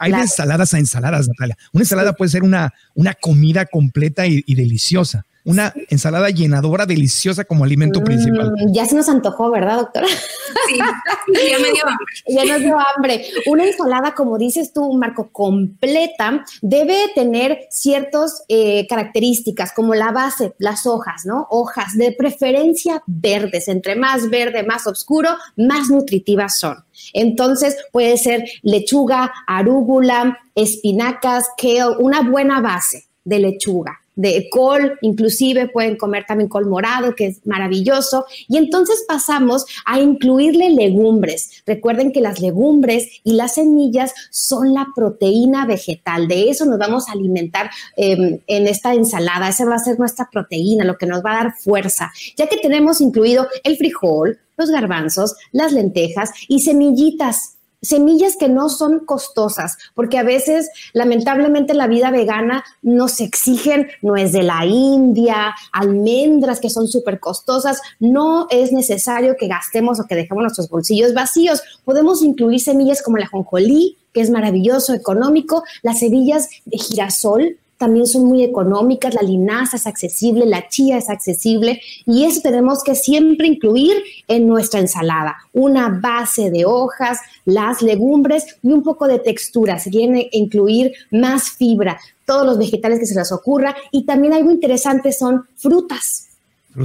Hay de ensaladas a ensaladas, Natalia. Una ensalada puede ser una, una comida completa y, deliciosa. Una ensalada llenadora, deliciosa como alimento principal. Mm, ya se nos antojó, ¿verdad, doctora? Sí, ya me dio hambre. ya nos dio hambre. Una ensalada, como dices tú, Marco, completa, debe tener ciertas eh, características, como la base, las hojas, ¿no? Hojas de preferencia verdes. Entre más verde, más oscuro, más nutritivas son. Entonces puede ser lechuga, arúgula, espinacas, kale, una buena base de lechuga de col, inclusive pueden comer también col morado, que es maravilloso. Y entonces pasamos a incluirle legumbres. Recuerden que las legumbres y las semillas son la proteína vegetal. De eso nos vamos a alimentar em, en esta ensalada. Esa va a ser nuestra proteína, lo que nos va a dar fuerza, ya que tenemos incluido el frijol, los garbanzos, las lentejas y semillitas semillas que no son costosas, porque a veces lamentablemente la vida vegana nos exigen, no es de la India, almendras que son súper costosas, no es necesario que gastemos o que dejemos nuestros bolsillos vacíos. Podemos incluir semillas como la jonjolí, que es maravilloso, económico, las semillas de girasol, también son muy económicas, la linaza es accesible, la chía es accesible y eso tenemos que siempre incluir en nuestra ensalada. Una base de hojas, las legumbres y un poco de textura. Se que incluir más fibra, todos los vegetales que se les ocurra y también algo interesante son frutas.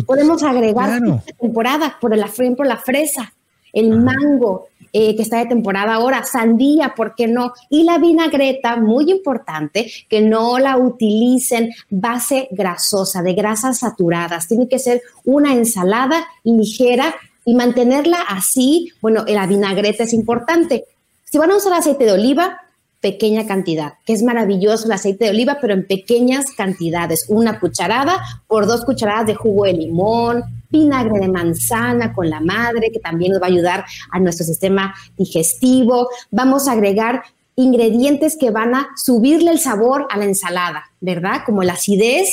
Podemos agregar temporada, por, la, por la fresa, el mango, eh, que está de temporada ahora, sandía, ¿por qué no? Y la vinagreta, muy importante, que no la utilicen base grasosa, de grasas saturadas. Tiene que ser una ensalada ligera y mantenerla así. Bueno, la vinagreta es importante. Si van a usar aceite de oliva, pequeña cantidad, que es maravilloso el aceite de oliva, pero en pequeñas cantidades. Una cucharada por dos cucharadas de jugo de limón, vinagre de manzana con la madre, que también nos va a ayudar a nuestro sistema digestivo. Vamos a agregar ingredientes que van a subirle el sabor a la ensalada, ¿verdad? Como la acidez,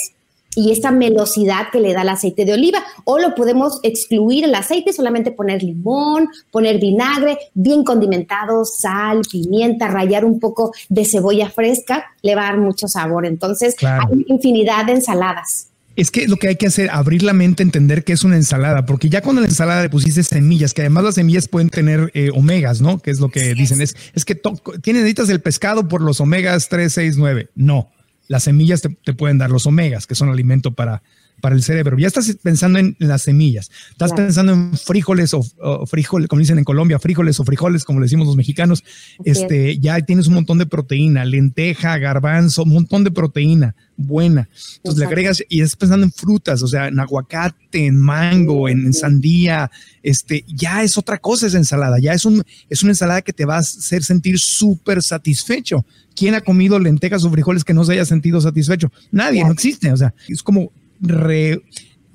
y esta melosidad que le da el aceite de oliva. O lo podemos excluir el aceite, solamente poner limón, poner vinagre, bien condimentado, sal, pimienta, rayar un poco de cebolla fresca, le va a dar mucho sabor. Entonces, hay infinidad de ensaladas. Es que lo que hay que hacer, abrir la mente, entender que es una ensalada, porque ya cuando la ensalada le pusiste semillas, que además las semillas pueden tener eh, omegas, ¿no? Que es lo que dicen, es, es que tienes necesitas el pescado por los omegas 3, 6, 9. No, las semillas te, pueden dar los omegas, que son alimento para, para el cerebro. Ya estás pensando en las semillas, estás pensando en frijoles o, frijoles, como dicen en Colombia, frijoles o frijoles, como le decimos los mexicanos. este, ya tienes un montón de proteína, lenteja, garbanzo, un montón de proteína buena. Entonces le agregas y estás pensando en frutas, o sea, en aguacate, en mango, en, sandía, este, ya es otra cosa esa ensalada, ya es, un, es una ensalada que te va a hacer sentir súper satisfecho. ¿Quién ha comido lentejas o frijoles que no se haya sentido satisfecho? Nadie, no existe. O sea, es como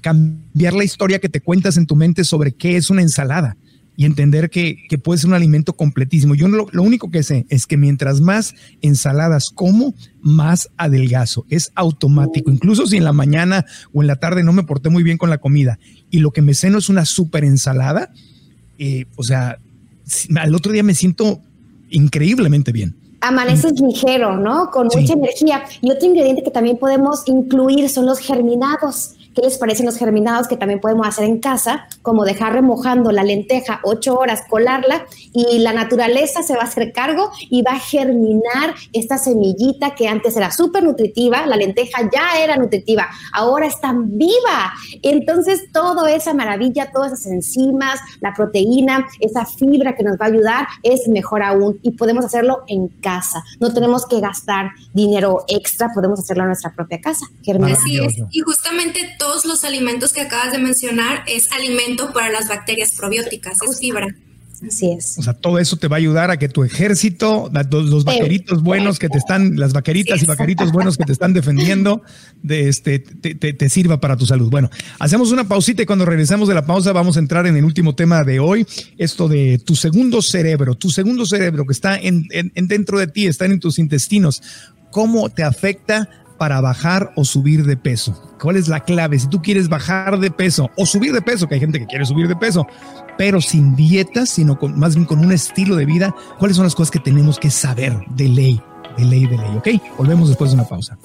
cambiar la historia que te cuentas en tu mente sobre qué es una ensalada y entender que, puede ser un alimento completísimo. Yo lo, lo, único que sé es que mientras más ensaladas como, más adelgazo. Es automático. Incluso si en la mañana o en la tarde no me porté muy bien con la comida y lo que me ceno es una súper ensalada, eh, o sea, al otro día me siento increíblemente bien amaneces ligero, ¿no? Con mucha energía. Y otro ingrediente que también podemos incluir son los germinados. ¿Qué les parecen los germinados que también podemos hacer en casa? Como dejar remojando la lenteja ocho horas, colarla y la naturaleza se va a hacer cargo y va a germinar esta semillita que antes era súper nutritiva, la lenteja ya era nutritiva, ahora está viva. Entonces, toda esa maravilla, todas esas enzimas, la proteína, esa fibra que nos va a ayudar es mejor aún y podemos hacerlo en casa. No tenemos que gastar dinero extra, podemos hacerlo en nuestra propia casa. Así es. Y justamente todo todos los alimentos que acabas de mencionar es alimento para las bacterias probióticas, es fibra. Así es. O sea, todo eso te va a ayudar a que tu ejército, los, vaqueritos buenos que te están, las vaqueritas y vaqueritos buenos que te están defendiendo, de este, te, sirva para tu salud. Bueno, hacemos una pausita y cuando regresemos de la pausa vamos a entrar en el último tema de hoy, esto de tu segundo cerebro, tu segundo cerebro que está en, en dentro de ti, está en tus intestinos. ¿Cómo te afecta para bajar o subir de peso? ¿Cuál es la clave? Si tú quieres bajar de peso o subir de peso, que hay gente que quiere subir de peso, pero sin dietas, sino con, más bien con un estilo de vida, ¿cuáles son las cosas que tenemos que saber de ley? De ley, de ley, ¿ok? Volvemos después de una pausa.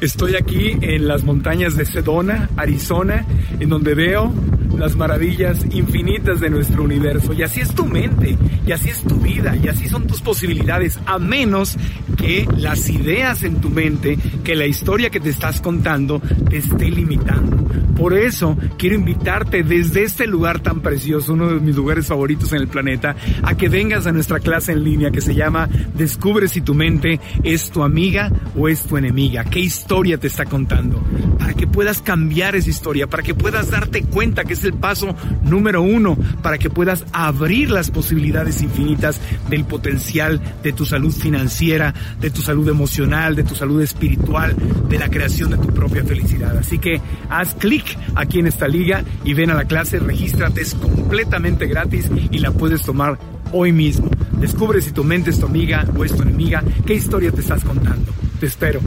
Estoy aquí en las montañas de Sedona, Arizona, en donde veo las maravillas infinitas de nuestro universo. Y así es tu mente, y así es tu vida, y así son tus posibilidades, a menos que las ideas en tu mente, que la historia que te estás contando, te esté limitando. Por eso quiero invitarte desde este lugar tan precioso, uno de mis lugares favoritos en el planeta, a que vengas a nuestra clase en línea que se llama Descubre si tu mente es tu amiga o es tu enemiga. ¿Qué historia te está contando? Para que puedas cambiar esa historia, para que puedas darte cuenta que es el paso número uno para que puedas abrir las posibilidades infinitas del potencial de tu salud financiera, de tu salud emocional, de tu salud espiritual, de la creación de tu propia felicidad. Así que haz clic aquí en esta liga y ven a la clase, regístrate, es completamente gratis y la puedes tomar hoy mismo. Descubre si tu mente es tu amiga o es tu enemiga, qué historia te estás contando. Te espero.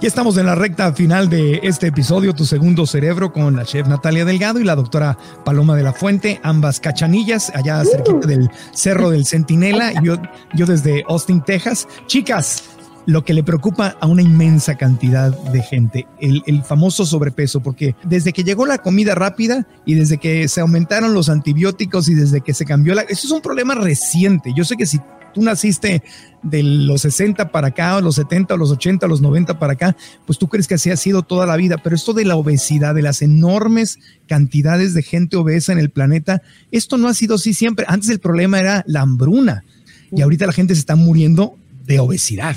Ya estamos en la recta final de este episodio, Tu Segundo Cerebro, con la chef Natalia Delgado y la doctora Paloma de la Fuente, ambas cachanillas, allá cerquita del Cerro del Centinela, y yo, yo desde Austin, Texas. Chicas, lo que le preocupa a una inmensa cantidad de gente, el, el, famoso sobrepeso, porque desde que llegó la comida rápida y desde que se aumentaron los antibióticos y desde que se cambió la... Eso es un problema reciente. Yo sé que si tú naciste de los 60 para acá, o los 70, o los 80, o los 90 para acá, pues tú crees que así ha sido toda la vida. Pero esto de la obesidad, de las enormes cantidades de gente obesa en el planeta, esto no ha sido así siempre. Antes el problema era la hambruna y ahorita la gente se está muriendo de obesidad.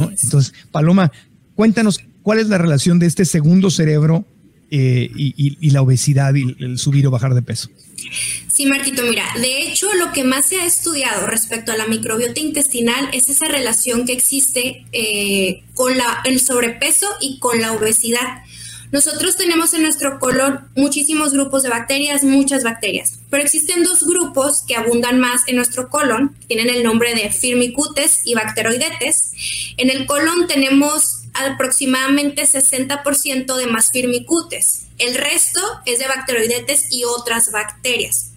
Entonces, Paloma, cuéntanos cuál es la relación de este segundo cerebro eh, y, la obesidad y el subir o bajar de peso. Sí, Marquito, mira, de hecho lo que más se ha estudiado respecto a la microbiota intestinal es esa relación que existe eh, con el sobrepeso y con la obesidad. Nosotros tenemos en nuestro colon muchísimos grupos de bacterias, muchas bacterias, pero existen dos grupos que abundan más en nuestro colon, tienen el nombre de firmicutes y bacteroidetes. En el colon tenemos aproximadamente 60% de más firmicutes. El resto es de bacteroidetes y otras bacterias.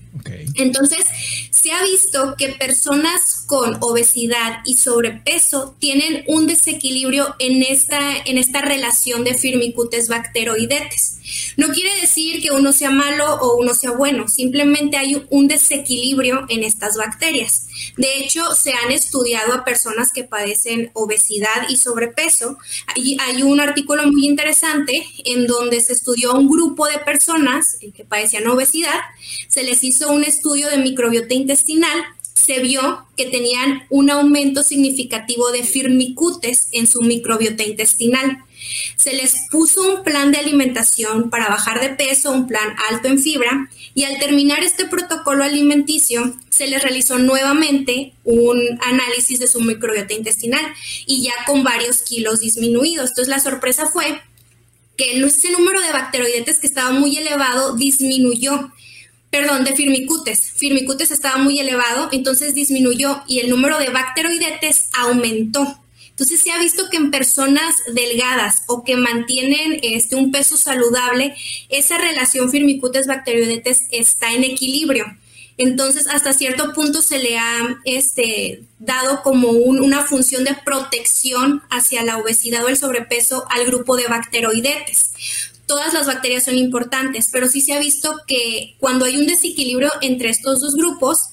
Entonces, se ha visto que personas con obesidad y sobrepeso tienen un desequilibrio en esta, en esta relación de firmicutes bacteroidetes. No quiere decir que uno sea malo o uno sea bueno, simplemente hay un desequilibrio en estas bacterias. De hecho, se han estudiado a personas que padecen obesidad y sobrepeso. Hay, hay un artículo muy interesante en donde se estudió a un grupo de personas que padecían obesidad, se les hizo un estudio de microbiota intestinal se vio que tenían un aumento significativo de firmicutes en su microbiota intestinal. Se les puso un plan de alimentación para bajar de peso, un plan alto en fibra, y al terminar este protocolo alimenticio, se les realizó nuevamente un análisis de su microbiota intestinal y ya con varios kilos disminuidos. Entonces la sorpresa fue que ese número de bacteroidetes que estaba muy elevado disminuyó perdón, de firmicutes. Firmicutes estaba muy elevado, entonces disminuyó y el número de bacteroidetes aumentó. Entonces se ha visto que en personas delgadas o que mantienen este, un peso saludable, esa relación firmicutes-bacteroidetes está en equilibrio. Entonces, hasta cierto punto se le ha este, dado como una función de protección hacia la obesidad o el sobrepeso al grupo de bacteroidetes todas las bacterias son importantes, pero sí se ha visto que cuando hay un desequilibrio entre estos dos grupos,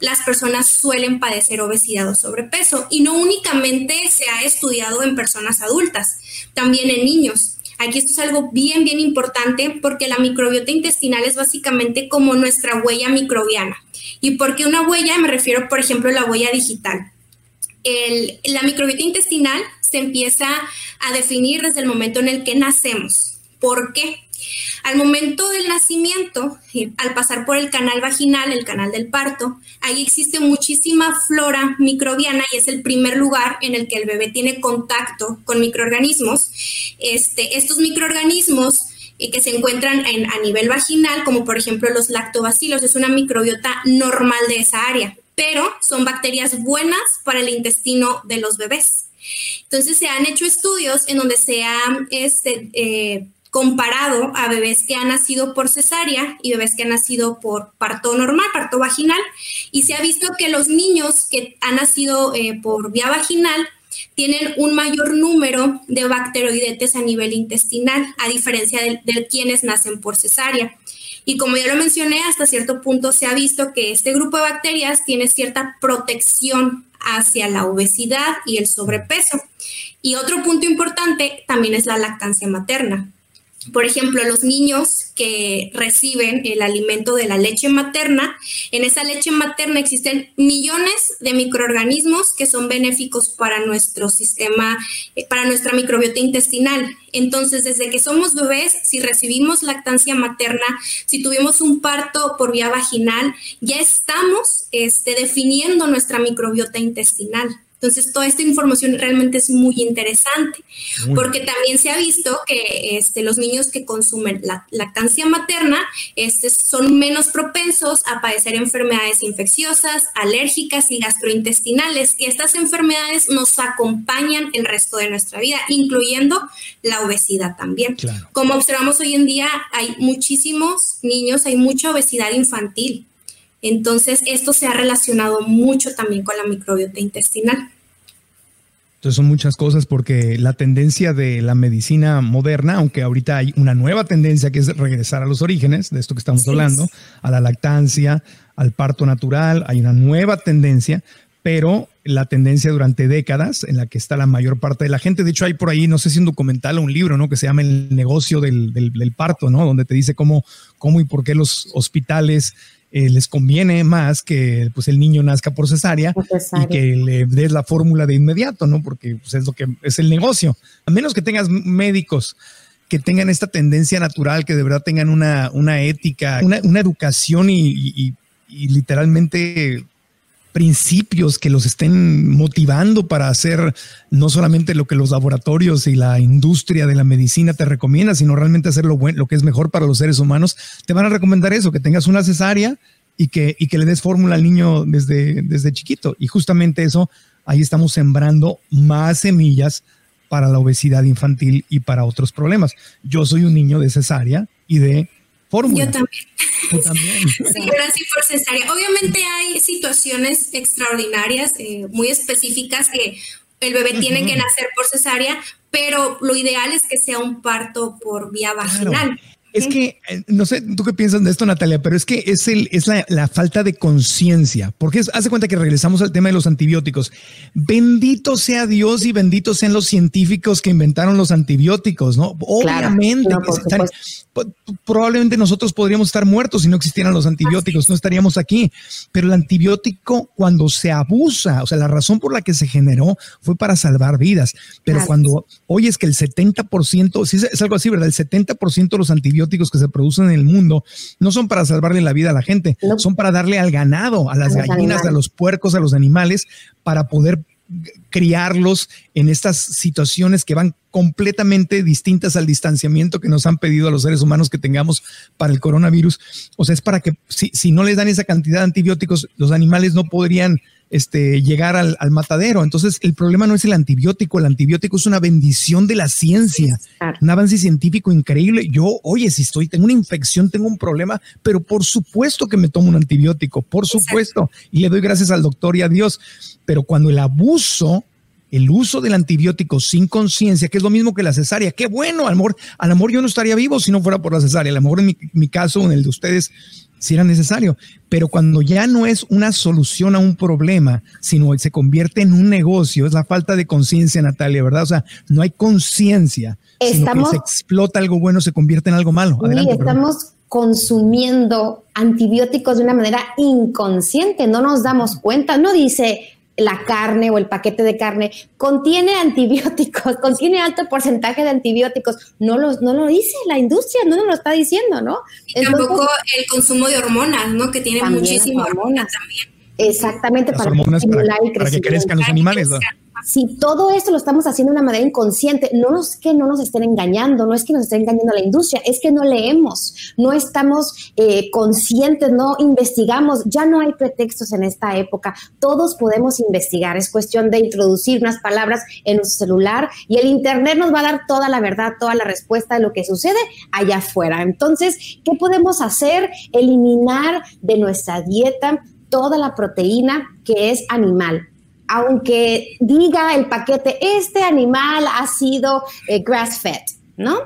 las personas suelen padecer obesidad o sobrepeso. Y no únicamente se ha estudiado en personas adultas, también en niños. Aquí esto es algo bien, bien importante porque la microbiota intestinal es básicamente como nuestra huella microbiana. ¿Y por qué una huella? Me refiero, por ejemplo, a la huella digital. la microbiota intestinal se empieza a definir desde el momento en el que nacemos. ¿Por qué? Al momento del nacimiento, eh, al pasar por el canal vaginal, el canal del parto, ahí existe muchísima flora microbiana y es el primer lugar en el que el bebé tiene contacto con microorganismos. Este, estos microorganismos eh, que se encuentran a nivel vaginal, como por ejemplo los lactobacilos, es una microbiota normal de esa área, pero son bacterias buenas para el intestino de los bebés. Entonces se han hecho estudios en donde se han este, eh, comparado a bebés que han nacido por cesárea y bebés que han nacido por parto normal, parto vaginal, y se ha visto que los niños que han nacido eh, por vía vaginal tienen un mayor número de bacteroidetes a nivel intestinal, a diferencia de, de quienes nacen por cesárea. Y como ya lo mencioné, hasta cierto punto se ha visto que este grupo de bacterias tiene cierta protección hacia la obesidad y el sobrepeso. Y otro punto importante también es la lactancia materna. Por ejemplo, los niños que reciben el alimento de la leche materna, en esa leche materna existen millones de microorganismos que son benéficos para nuestro sistema, eh, para nuestra microbiota intestinal. Entonces, desde que somos bebés, si recibimos lactancia materna, si tuvimos un parto por vía vaginal, ya estamos este, definiendo nuestra microbiota intestinal. Entonces, toda esta información realmente es muy interesante, porque también se ha visto que este, los niños que consumen la lactancia materna este, son menos propensos a padecer enfermedades infecciosas, alérgicas y gastrointestinales. Y estas enfermedades nos acompañan el resto de nuestra vida, incluyendo la obesidad también. Como observamos hoy en día, hay muchísimos niños, hay mucha obesidad infantil. Entonces, esto se ha relacionado mucho también con la microbiota intestinal. Entonces son muchas cosas porque la tendencia de la medicina moderna, aunque ahorita hay una nueva tendencia que es regresar a los orígenes, de esto que estamos hablando, a la lactancia, al parto natural, hay una nueva tendencia, pero la tendencia durante décadas en la que está la mayor parte de la gente. De hecho, hay por ahí, no sé si un documental o un libro, ¿no? Que se llama El negocio del, del parto, ¿no? Donde te dice cómo, cómo y por qué los hospitales eh, les conviene más que pues, el niño nazca por cesárea, y que le des la fórmula de inmediato, ¿no? Porque pues, es lo que es el negocio. A menos que tengas médicos que tengan esta tendencia natural, que de verdad tengan una, una ética, una, una educación y, y literalmente principios que los estén motivando para hacer no solamente lo que los laboratorios y la industria de la medicina te recomienda, sino realmente hacer lo, bueno, lo que es mejor para los seres humanos, te van a recomendar eso, que tengas una cesárea y que, y que le des fórmula al niño desde, desde chiquito. Y justamente eso, ahí estamos sembrando más semillas para la obesidad infantil y para otros problemas. Yo soy un niño de cesárea y de fórmula. Yo también. también. Sí, yo nací por cesárea. Obviamente hay situaciones extraordinarias, eh, muy específicas que el bebé tiene que nacer por cesárea, pero lo ideal es que sea un parto por vía vaginal. Es que, eh, no sé, tú qué piensas de esto, Natalia, pero es que es, el, es la, falta de conciencia, porque hace cuenta que regresamos al tema de los antibióticos. Bendito sea Dios y benditos sean los científicos que inventaron los antibióticos, ¿no? Obviamente, probablemente nosotros podríamos estar muertos si no existieran los antibióticos, no estaríamos aquí, pero el antibiótico cuando se abusa, o sea, la razón por la que se generó fue para salvar vidas, pero cuando hoy es que el 70%, si es algo así, ¿verdad? El 70% de los antibióticos que se producen en el mundo no son para salvarle la vida a la gente, son para darle al ganado, a las gallinas, a los puercos, a los animales, para poder criarlos en estas situaciones que van completamente distintas al distanciamiento que nos han pedido a los seres humanos que tengamos para el coronavirus. O sea, es para que si, si no les dan esa cantidad de antibióticos, los animales no podrían este, llegar al, matadero. Entonces, el problema no es el antibiótico, el antibiótico es una bendición de la ciencia, un avance científico increíble. Yo, oye, si estoy, tengo una infección, tengo un problema, pero por supuesto que me tomo un antibiótico, por supuesto, y le doy gracias al doctor y a Dios. Pero cuando el abuso el uso del antibiótico sin conciencia, que es lo mismo que la cesárea. Qué bueno, al amor, al amor yo no estaría vivo si no fuera por la cesárea. Al amor en mi, mi caso, en el de ustedes, si era necesario. Pero cuando ya no es una solución a un problema, sino se convierte en un negocio, es la falta de conciencia, Natalia, ¿verdad? O sea, no hay conciencia. Estamos. se explota algo bueno, se convierte en algo malo. Adelante, estamos consumiendo antibióticos de una manera inconsciente, no nos damos cuenta. No dice la carne o el paquete de carne contiene antibióticos, contiene alto porcentaje de antibióticos. No, los, no lo dice la industria, no nos lo está diciendo, ¿no? Y tampoco el consumo de hormonas, ¿no? Que tiene muchísimas hormonas también. Exactamente, para, que, para que crezcan los animales. ¿no? si todo esto lo estamos haciendo de una manera inconsciente, no es que no nos estén engañando, no es que nos esté engañando la industria, es que no leemos, no estamos eh, conscientes, no investigamos, ya no hay pretextos en esta época, todos podemos investigar, es cuestión de introducir unas palabras en nuestro celular y el Internet nos va a dar toda la verdad, toda la respuesta de lo que sucede allá afuera. Entonces, ¿qué podemos hacer? Eliminar de nuestra dieta toda la proteína que es animal aunque diga el paquete, este animal ha sido eh, grass-fed, ¿no?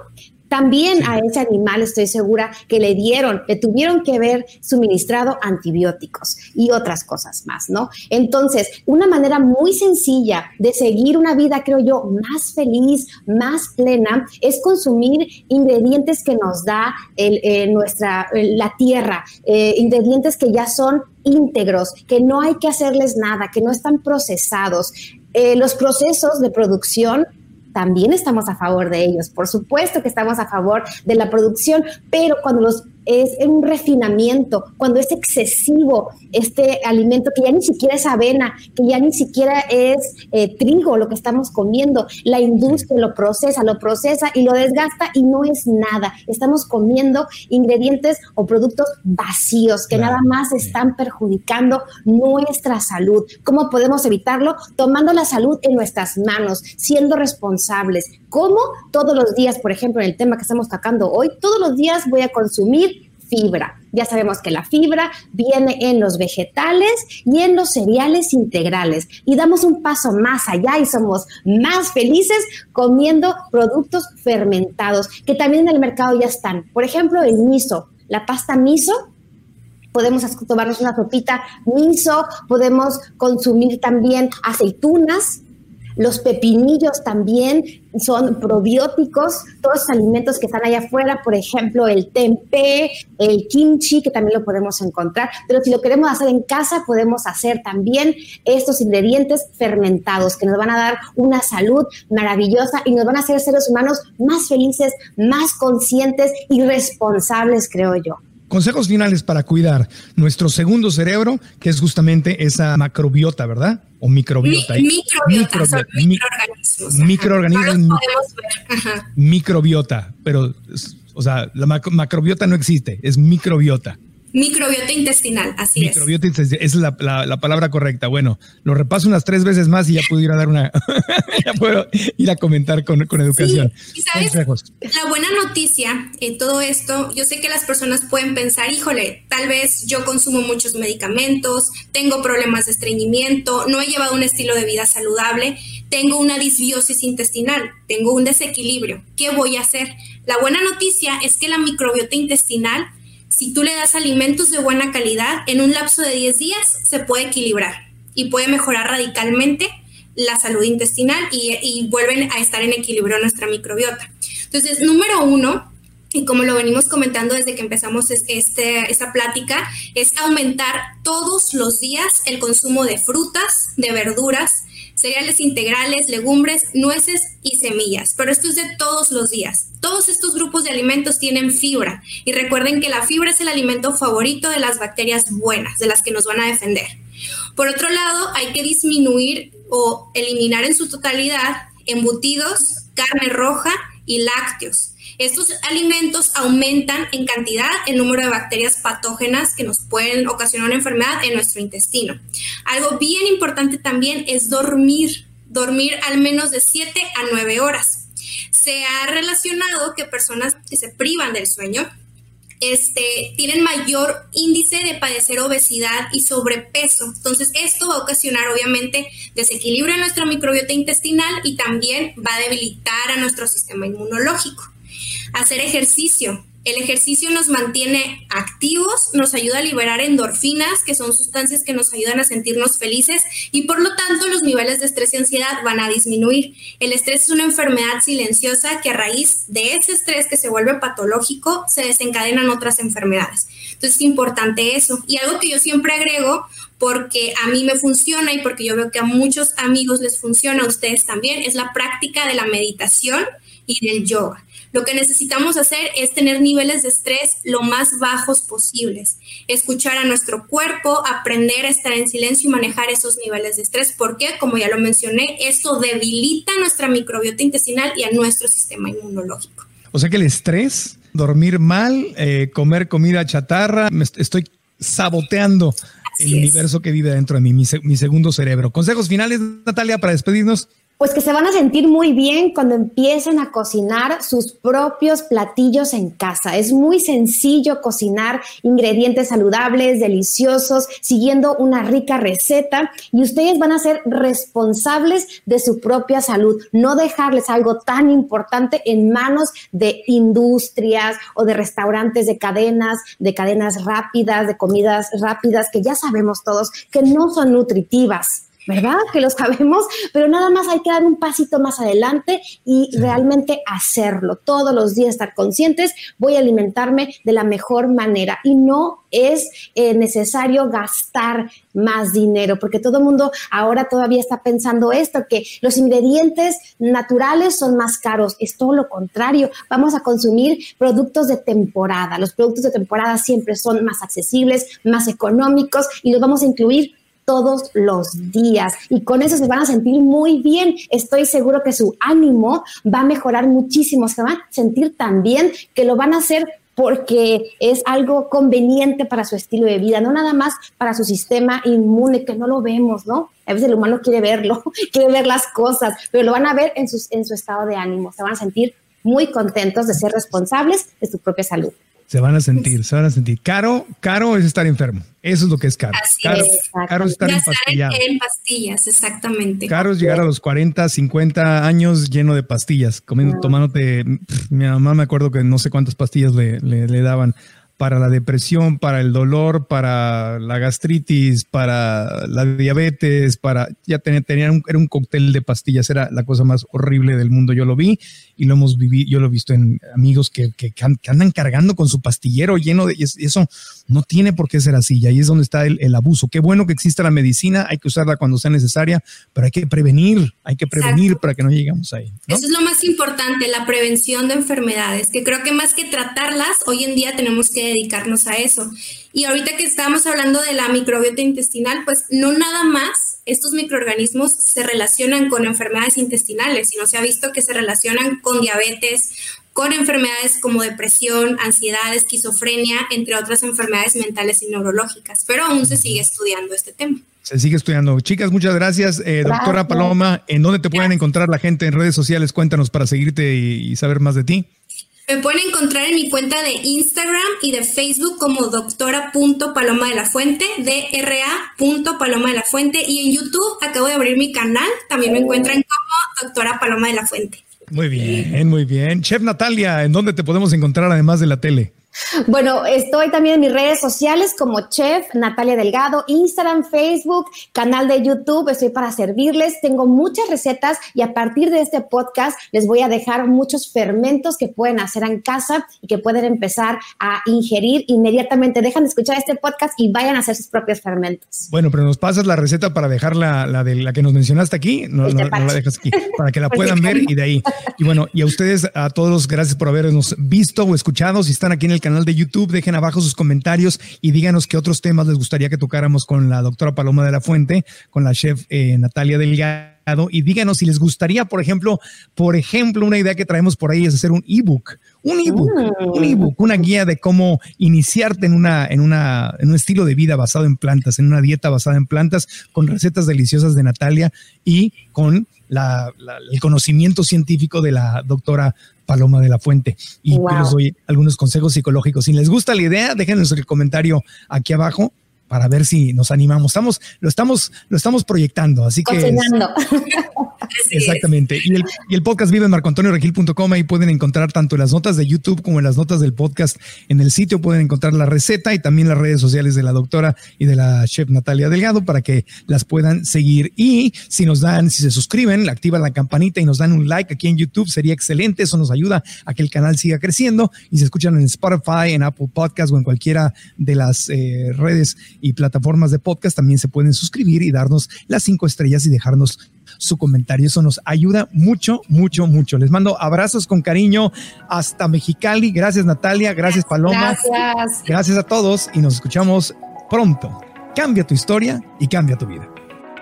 También a ese animal estoy segura que le dieron, le tuvieron que haber suministrado antibióticos y otras cosas más, ¿no? Entonces, una manera muy sencilla de seguir una vida, creo yo, más feliz, más plena, es consumir ingredientes que nos da eh, nuestra, la tierra, eh, ingredientes que ya son íntegros, que no hay que hacerles nada, que no están procesados. Eh, los procesos de producción también estamos a favor de ellos. Por supuesto que estamos a favor de la producción, pero cuando los es un refinamiento, cuando es excesivo este alimento que ya ni siquiera es avena, que ya ni siquiera es eh, trigo lo que estamos comiendo, la industria lo procesa, lo procesa y lo desgasta y no es nada. Estamos comiendo ingredientes o productos vacíos que nada más están perjudicando nuestra salud. ¿Cómo podemos evitarlo? Tomando la salud en nuestras manos, siendo responsables. ¿Cómo? Todos los días, por ejemplo, en el tema que estamos tocando hoy, todos los días voy a consumir fibra. Ya sabemos que la fibra viene en los vegetales y en los cereales integrales. Y damos un paso más allá y somos más felices comiendo productos fermentados que también en el mercado ya están. Por ejemplo, el miso, la pasta miso podemos tomarnos una sopita miso, podemos consumir también aceitunas, los pepinillos también son probióticos, todos los alimentos que están allá afuera, por ejemplo, el tempeh, el kimchi, que también lo podemos encontrar. Pero si lo queremos hacer en casa, podemos hacer también estos ingredientes fermentados que nos van a dar una salud maravillosa y nos van a hacer seres humanos más felices, más conscientes y responsables, creo yo. Consejos finales para cuidar nuestro segundo cerebro, que es justamente esa macrobiota, ¿verdad? O microbiota. microbiota, microorganismos. Microorganismos. Microbiota, pero, o sea, la macrobiota no existe, es microbiota. Microbiota intestinal, así Microbiota intestinal, esa es la, palabra correcta. Bueno, lo repaso unas tres veces más y ya puedo ir a dar una, ya puedo ir a comentar con, educación. Y sabes, la buena noticia en todo esto, yo sé que las personas pueden pensar, híjole, tal vez yo consumo muchos medicamentos, tengo problemas de estreñimiento, no he llevado un estilo de vida saludable, tengo una disbiosis intestinal, tengo un desequilibrio, ¿qué voy a hacer? La buena noticia es que la microbiota intestinal si tú le das alimentos de buena calidad, en un lapso de 10 días se puede equilibrar y puede mejorar radicalmente la salud intestinal y, vuelven a estar en equilibrio nuestra microbiota. Entonces, número uno, y como lo venimos comentando desde que empezamos este, esta plática, es aumentar todos los días el consumo de frutas, de verduras, cereales integrales, legumbres, nueces y semillas. Pero esto es de todos los días. Todos estos grupos de alimentos tienen fibra y recuerden que la fibra es el alimento favorito de las bacterias buenas, de las que nos van a defender. Por otro lado, hay que disminuir o eliminar en su totalidad embutidos, carne roja y lácteos. Estos alimentos aumentan en cantidad el número de bacterias patógenas que nos pueden ocasionar una enfermedad en nuestro intestino. Algo bien importante también es dormir, dormir al menos de 7 a 9 horas. Se ha relacionado que personas que se privan del sueño este, tienen mayor índice de padecer obesidad y sobrepeso. Entonces, esto va a ocasionar obviamente desequilibrio en nuestra microbiota intestinal y también va a debilitar a nuestro sistema inmunológico hacer ejercicio. El ejercicio nos mantiene activos, nos ayuda a liberar endorfinas, que son sustancias que nos ayudan a sentirnos felices y por lo tanto los niveles de estrés y ansiedad van a disminuir. El estrés es una enfermedad silenciosa que a raíz de ese estrés que se vuelve patológico se desencadenan otras enfermedades. Entonces es importante eso. Y algo que yo siempre agrego, porque a mí me funciona y porque yo veo que a muchos amigos les funciona, a ustedes también, es la práctica de la meditación y del yoga. Lo que necesitamos hacer es tener niveles de estrés lo más bajos posibles, escuchar a nuestro cuerpo, aprender a estar en silencio y manejar esos niveles de estrés, porque, como ya lo mencioné, esto debilita nuestra microbiota intestinal y a nuestro sistema inmunológico. O sea que el estrés, dormir mal, eh, comer comida chatarra, me estoy saboteando el universo que vive dentro de mí, mi segundo cerebro. Consejos finales, Natalia, para despedirnos. Pues que se van a sentir muy bien cuando empiecen a cocinar sus propios platillos en casa. Es muy sencillo cocinar ingredientes saludables, deliciosos, siguiendo una rica receta y ustedes van a ser responsables de su propia salud. No dejarles algo tan importante en manos de industrias o de restaurantes de cadenas, de cadenas rápidas, de comidas rápidas que ya sabemos todos que no son nutritivas. ¿Verdad? Que lo sabemos, pero nada más hay que dar un pasito más adelante y realmente hacerlo. Todos los días estar conscientes, voy a alimentarme de la mejor manera y no es eh, necesario gastar más dinero, porque todo el mundo ahora todavía está pensando esto, que los ingredientes naturales son más caros. Es todo lo contrario. Vamos a consumir productos de temporada. Los productos de temporada siempre son más accesibles, más económicos y los vamos a incluir todos los días y con eso se van a sentir muy bien. Estoy seguro que su ánimo va a mejorar muchísimo, se van a sentir tan bien que lo van a hacer porque es algo conveniente para su estilo de vida, no nada más para su sistema inmune, que no lo vemos, ¿no? A veces el humano quiere verlo, quiere ver las cosas, pero lo van a ver en, en su estado de ánimo, se van a sentir muy contentos de ser responsables de su propia salud. Se van a sentir, se van a sentir. Caro, caro es estar enfermo. Eso es lo que es caro. caro, es. caro es estar en, en pastillas, exactamente. Caro es llegar a los 40, 50 años lleno de pastillas, comiendo, tomándote. mi mamá me acuerdo que no sé cuántas pastillas le, le daban para la depresión, para el dolor, para la gastritis, para la diabetes, para ya tenían un, era un cóctel de pastillas, era la cosa más horrible del mundo. Yo lo vi y lo hemos vivido, yo lo he visto en amigos que, que, andan cargando con su pastillero lleno de y eso no tiene por qué ser así. Y ahí es donde está el, abuso. Qué bueno que exista la medicina, hay que usarla cuando sea necesaria, pero hay que prevenir, hay que prevenir para que no lleguemos ahí. Eso es lo más importante, la prevención de enfermedades, que creo que más que tratarlas, hoy en día tenemos que dedicarnos a eso. Y ahorita que estábamos hablando de la microbiota intestinal, pues no nada más estos microorganismos se relacionan con enfermedades intestinales, sino se ha visto que se relacionan con diabetes, con enfermedades como depresión, ansiedad, esquizofrenia, entre otras enfermedades mentales y neurológicas, pero aún se sigue estudiando este tema. Se sigue estudiando. Chicas, muchas gracias. Eh, doctora Paloma, ¿en dónde te pueden encontrar la gente en redes sociales? Cuéntanos para seguirte y, saber más de ti. Me pueden encontrar en mi cuenta de Instagram y de Facebook como doctora.paloma de la fuente, dra.paloma de la fuente. Y en YouTube acabo de abrir mi canal, también me encuentran como doctora Paloma de la Fuente. Muy bien, muy bien. Chef Natalia, ¿en dónde te podemos encontrar además de la tele? Bueno, estoy también en mis redes sociales como Chef Natalia Delgado, Instagram, Facebook, canal de YouTube. Estoy para servirles. Tengo muchas recetas y a partir de este podcast les voy a dejar muchos fermentos que pueden hacer en casa y que pueden empezar a ingerir inmediatamente. Dejan de escuchar este podcast y vayan a hacer sus propios fermentos. Bueno, pero nos pasas la receta para dejar la, de la que nos mencionaste aquí. No, no, la dejas aquí para que la puedan ver y de ahí. Y bueno, y a ustedes, a todos, gracias por habernos visto o escuchado. Si están aquí en el canal de YouTube. Dejen abajo sus comentarios y díganos qué otros temas les gustaría que tocáramos con la doctora Paloma de la Fuente, con la chef eh, Natalia Delgado. Y díganos si les gustaría, por ejemplo, por ejemplo, una idea que traemos por ahí es hacer un ebook, un ebook, un mm. ebook, una guía de cómo iniciarte en una, en una, en un estilo de vida basado en plantas, en una dieta basada en plantas, con recetas deliciosas de Natalia y con el conocimiento científico de la doctora Paloma de la Fuente. Y yo les doy algunos consejos psicológicos. Si les gusta la idea, déjenos el comentario aquí abajo para ver si nos animamos. Estamos, lo estamos, lo estamos proyectando, así que. Exactamente. Y el, y el, podcast vive en marcoantonioregil.com. Ahí pueden encontrar tanto las notas de YouTube como las notas del podcast. En el sitio pueden encontrar la receta y también las redes sociales de la doctora y de la chef Natalia Delgado para que las puedan seguir. Y si nos dan, si se suscriben, activan la campanita y nos dan un like aquí en YouTube, sería excelente. Eso nos ayuda a que el canal siga creciendo. Y se escuchan en Spotify, en Apple Podcast o en cualquiera de las eh, redes y plataformas de podcast, también se pueden suscribir y darnos las cinco estrellas y dejarnos su comentario. Eso nos ayuda mucho, mucho, mucho. Les mando abrazos con cariño hasta Mexicali. Gracias Natalia, gracias Paloma. Gracias. Gracias a todos y nos escuchamos pronto. Cambia tu historia y cambia tu vida.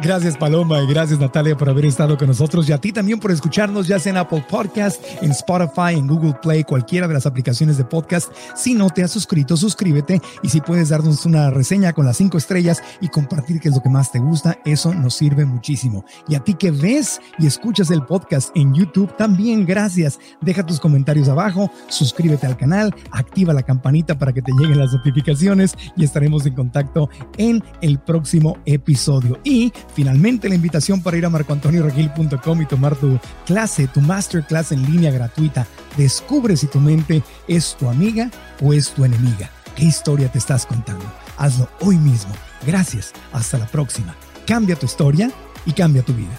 Gracias Paloma y gracias Natalia por haber estado con nosotros y a ti también por escucharnos ya sea en Apple Podcast, en Spotify, en Google Play, cualquiera de las aplicaciones de podcast. Si no te has suscrito, suscríbete y si puedes darnos una reseña con las cinco estrellas y compartir qué es lo que más te gusta, eso nos sirve muchísimo. Y a ti que ves y escuchas el podcast en YouTube, también gracias. Deja tus comentarios abajo, suscríbete al canal, activa la campanita para que te lleguen las notificaciones y estaremos en contacto en el próximo episodio. Y finalmente la invitación para ir a marcoantonioregil.com y tomar tu clase, tu masterclass en línea gratuita. Descubre si tu mente es tu amiga o es tu enemiga. ¿Qué historia te estás contando? Hazlo hoy mismo. Gracias. Hasta la próxima. Cambia tu historia y cambia tu vida.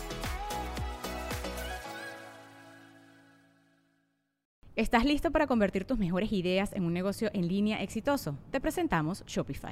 ¿Estás listo para convertir tus mejores ideas en un negocio en línea exitoso? Te presentamos Shopify.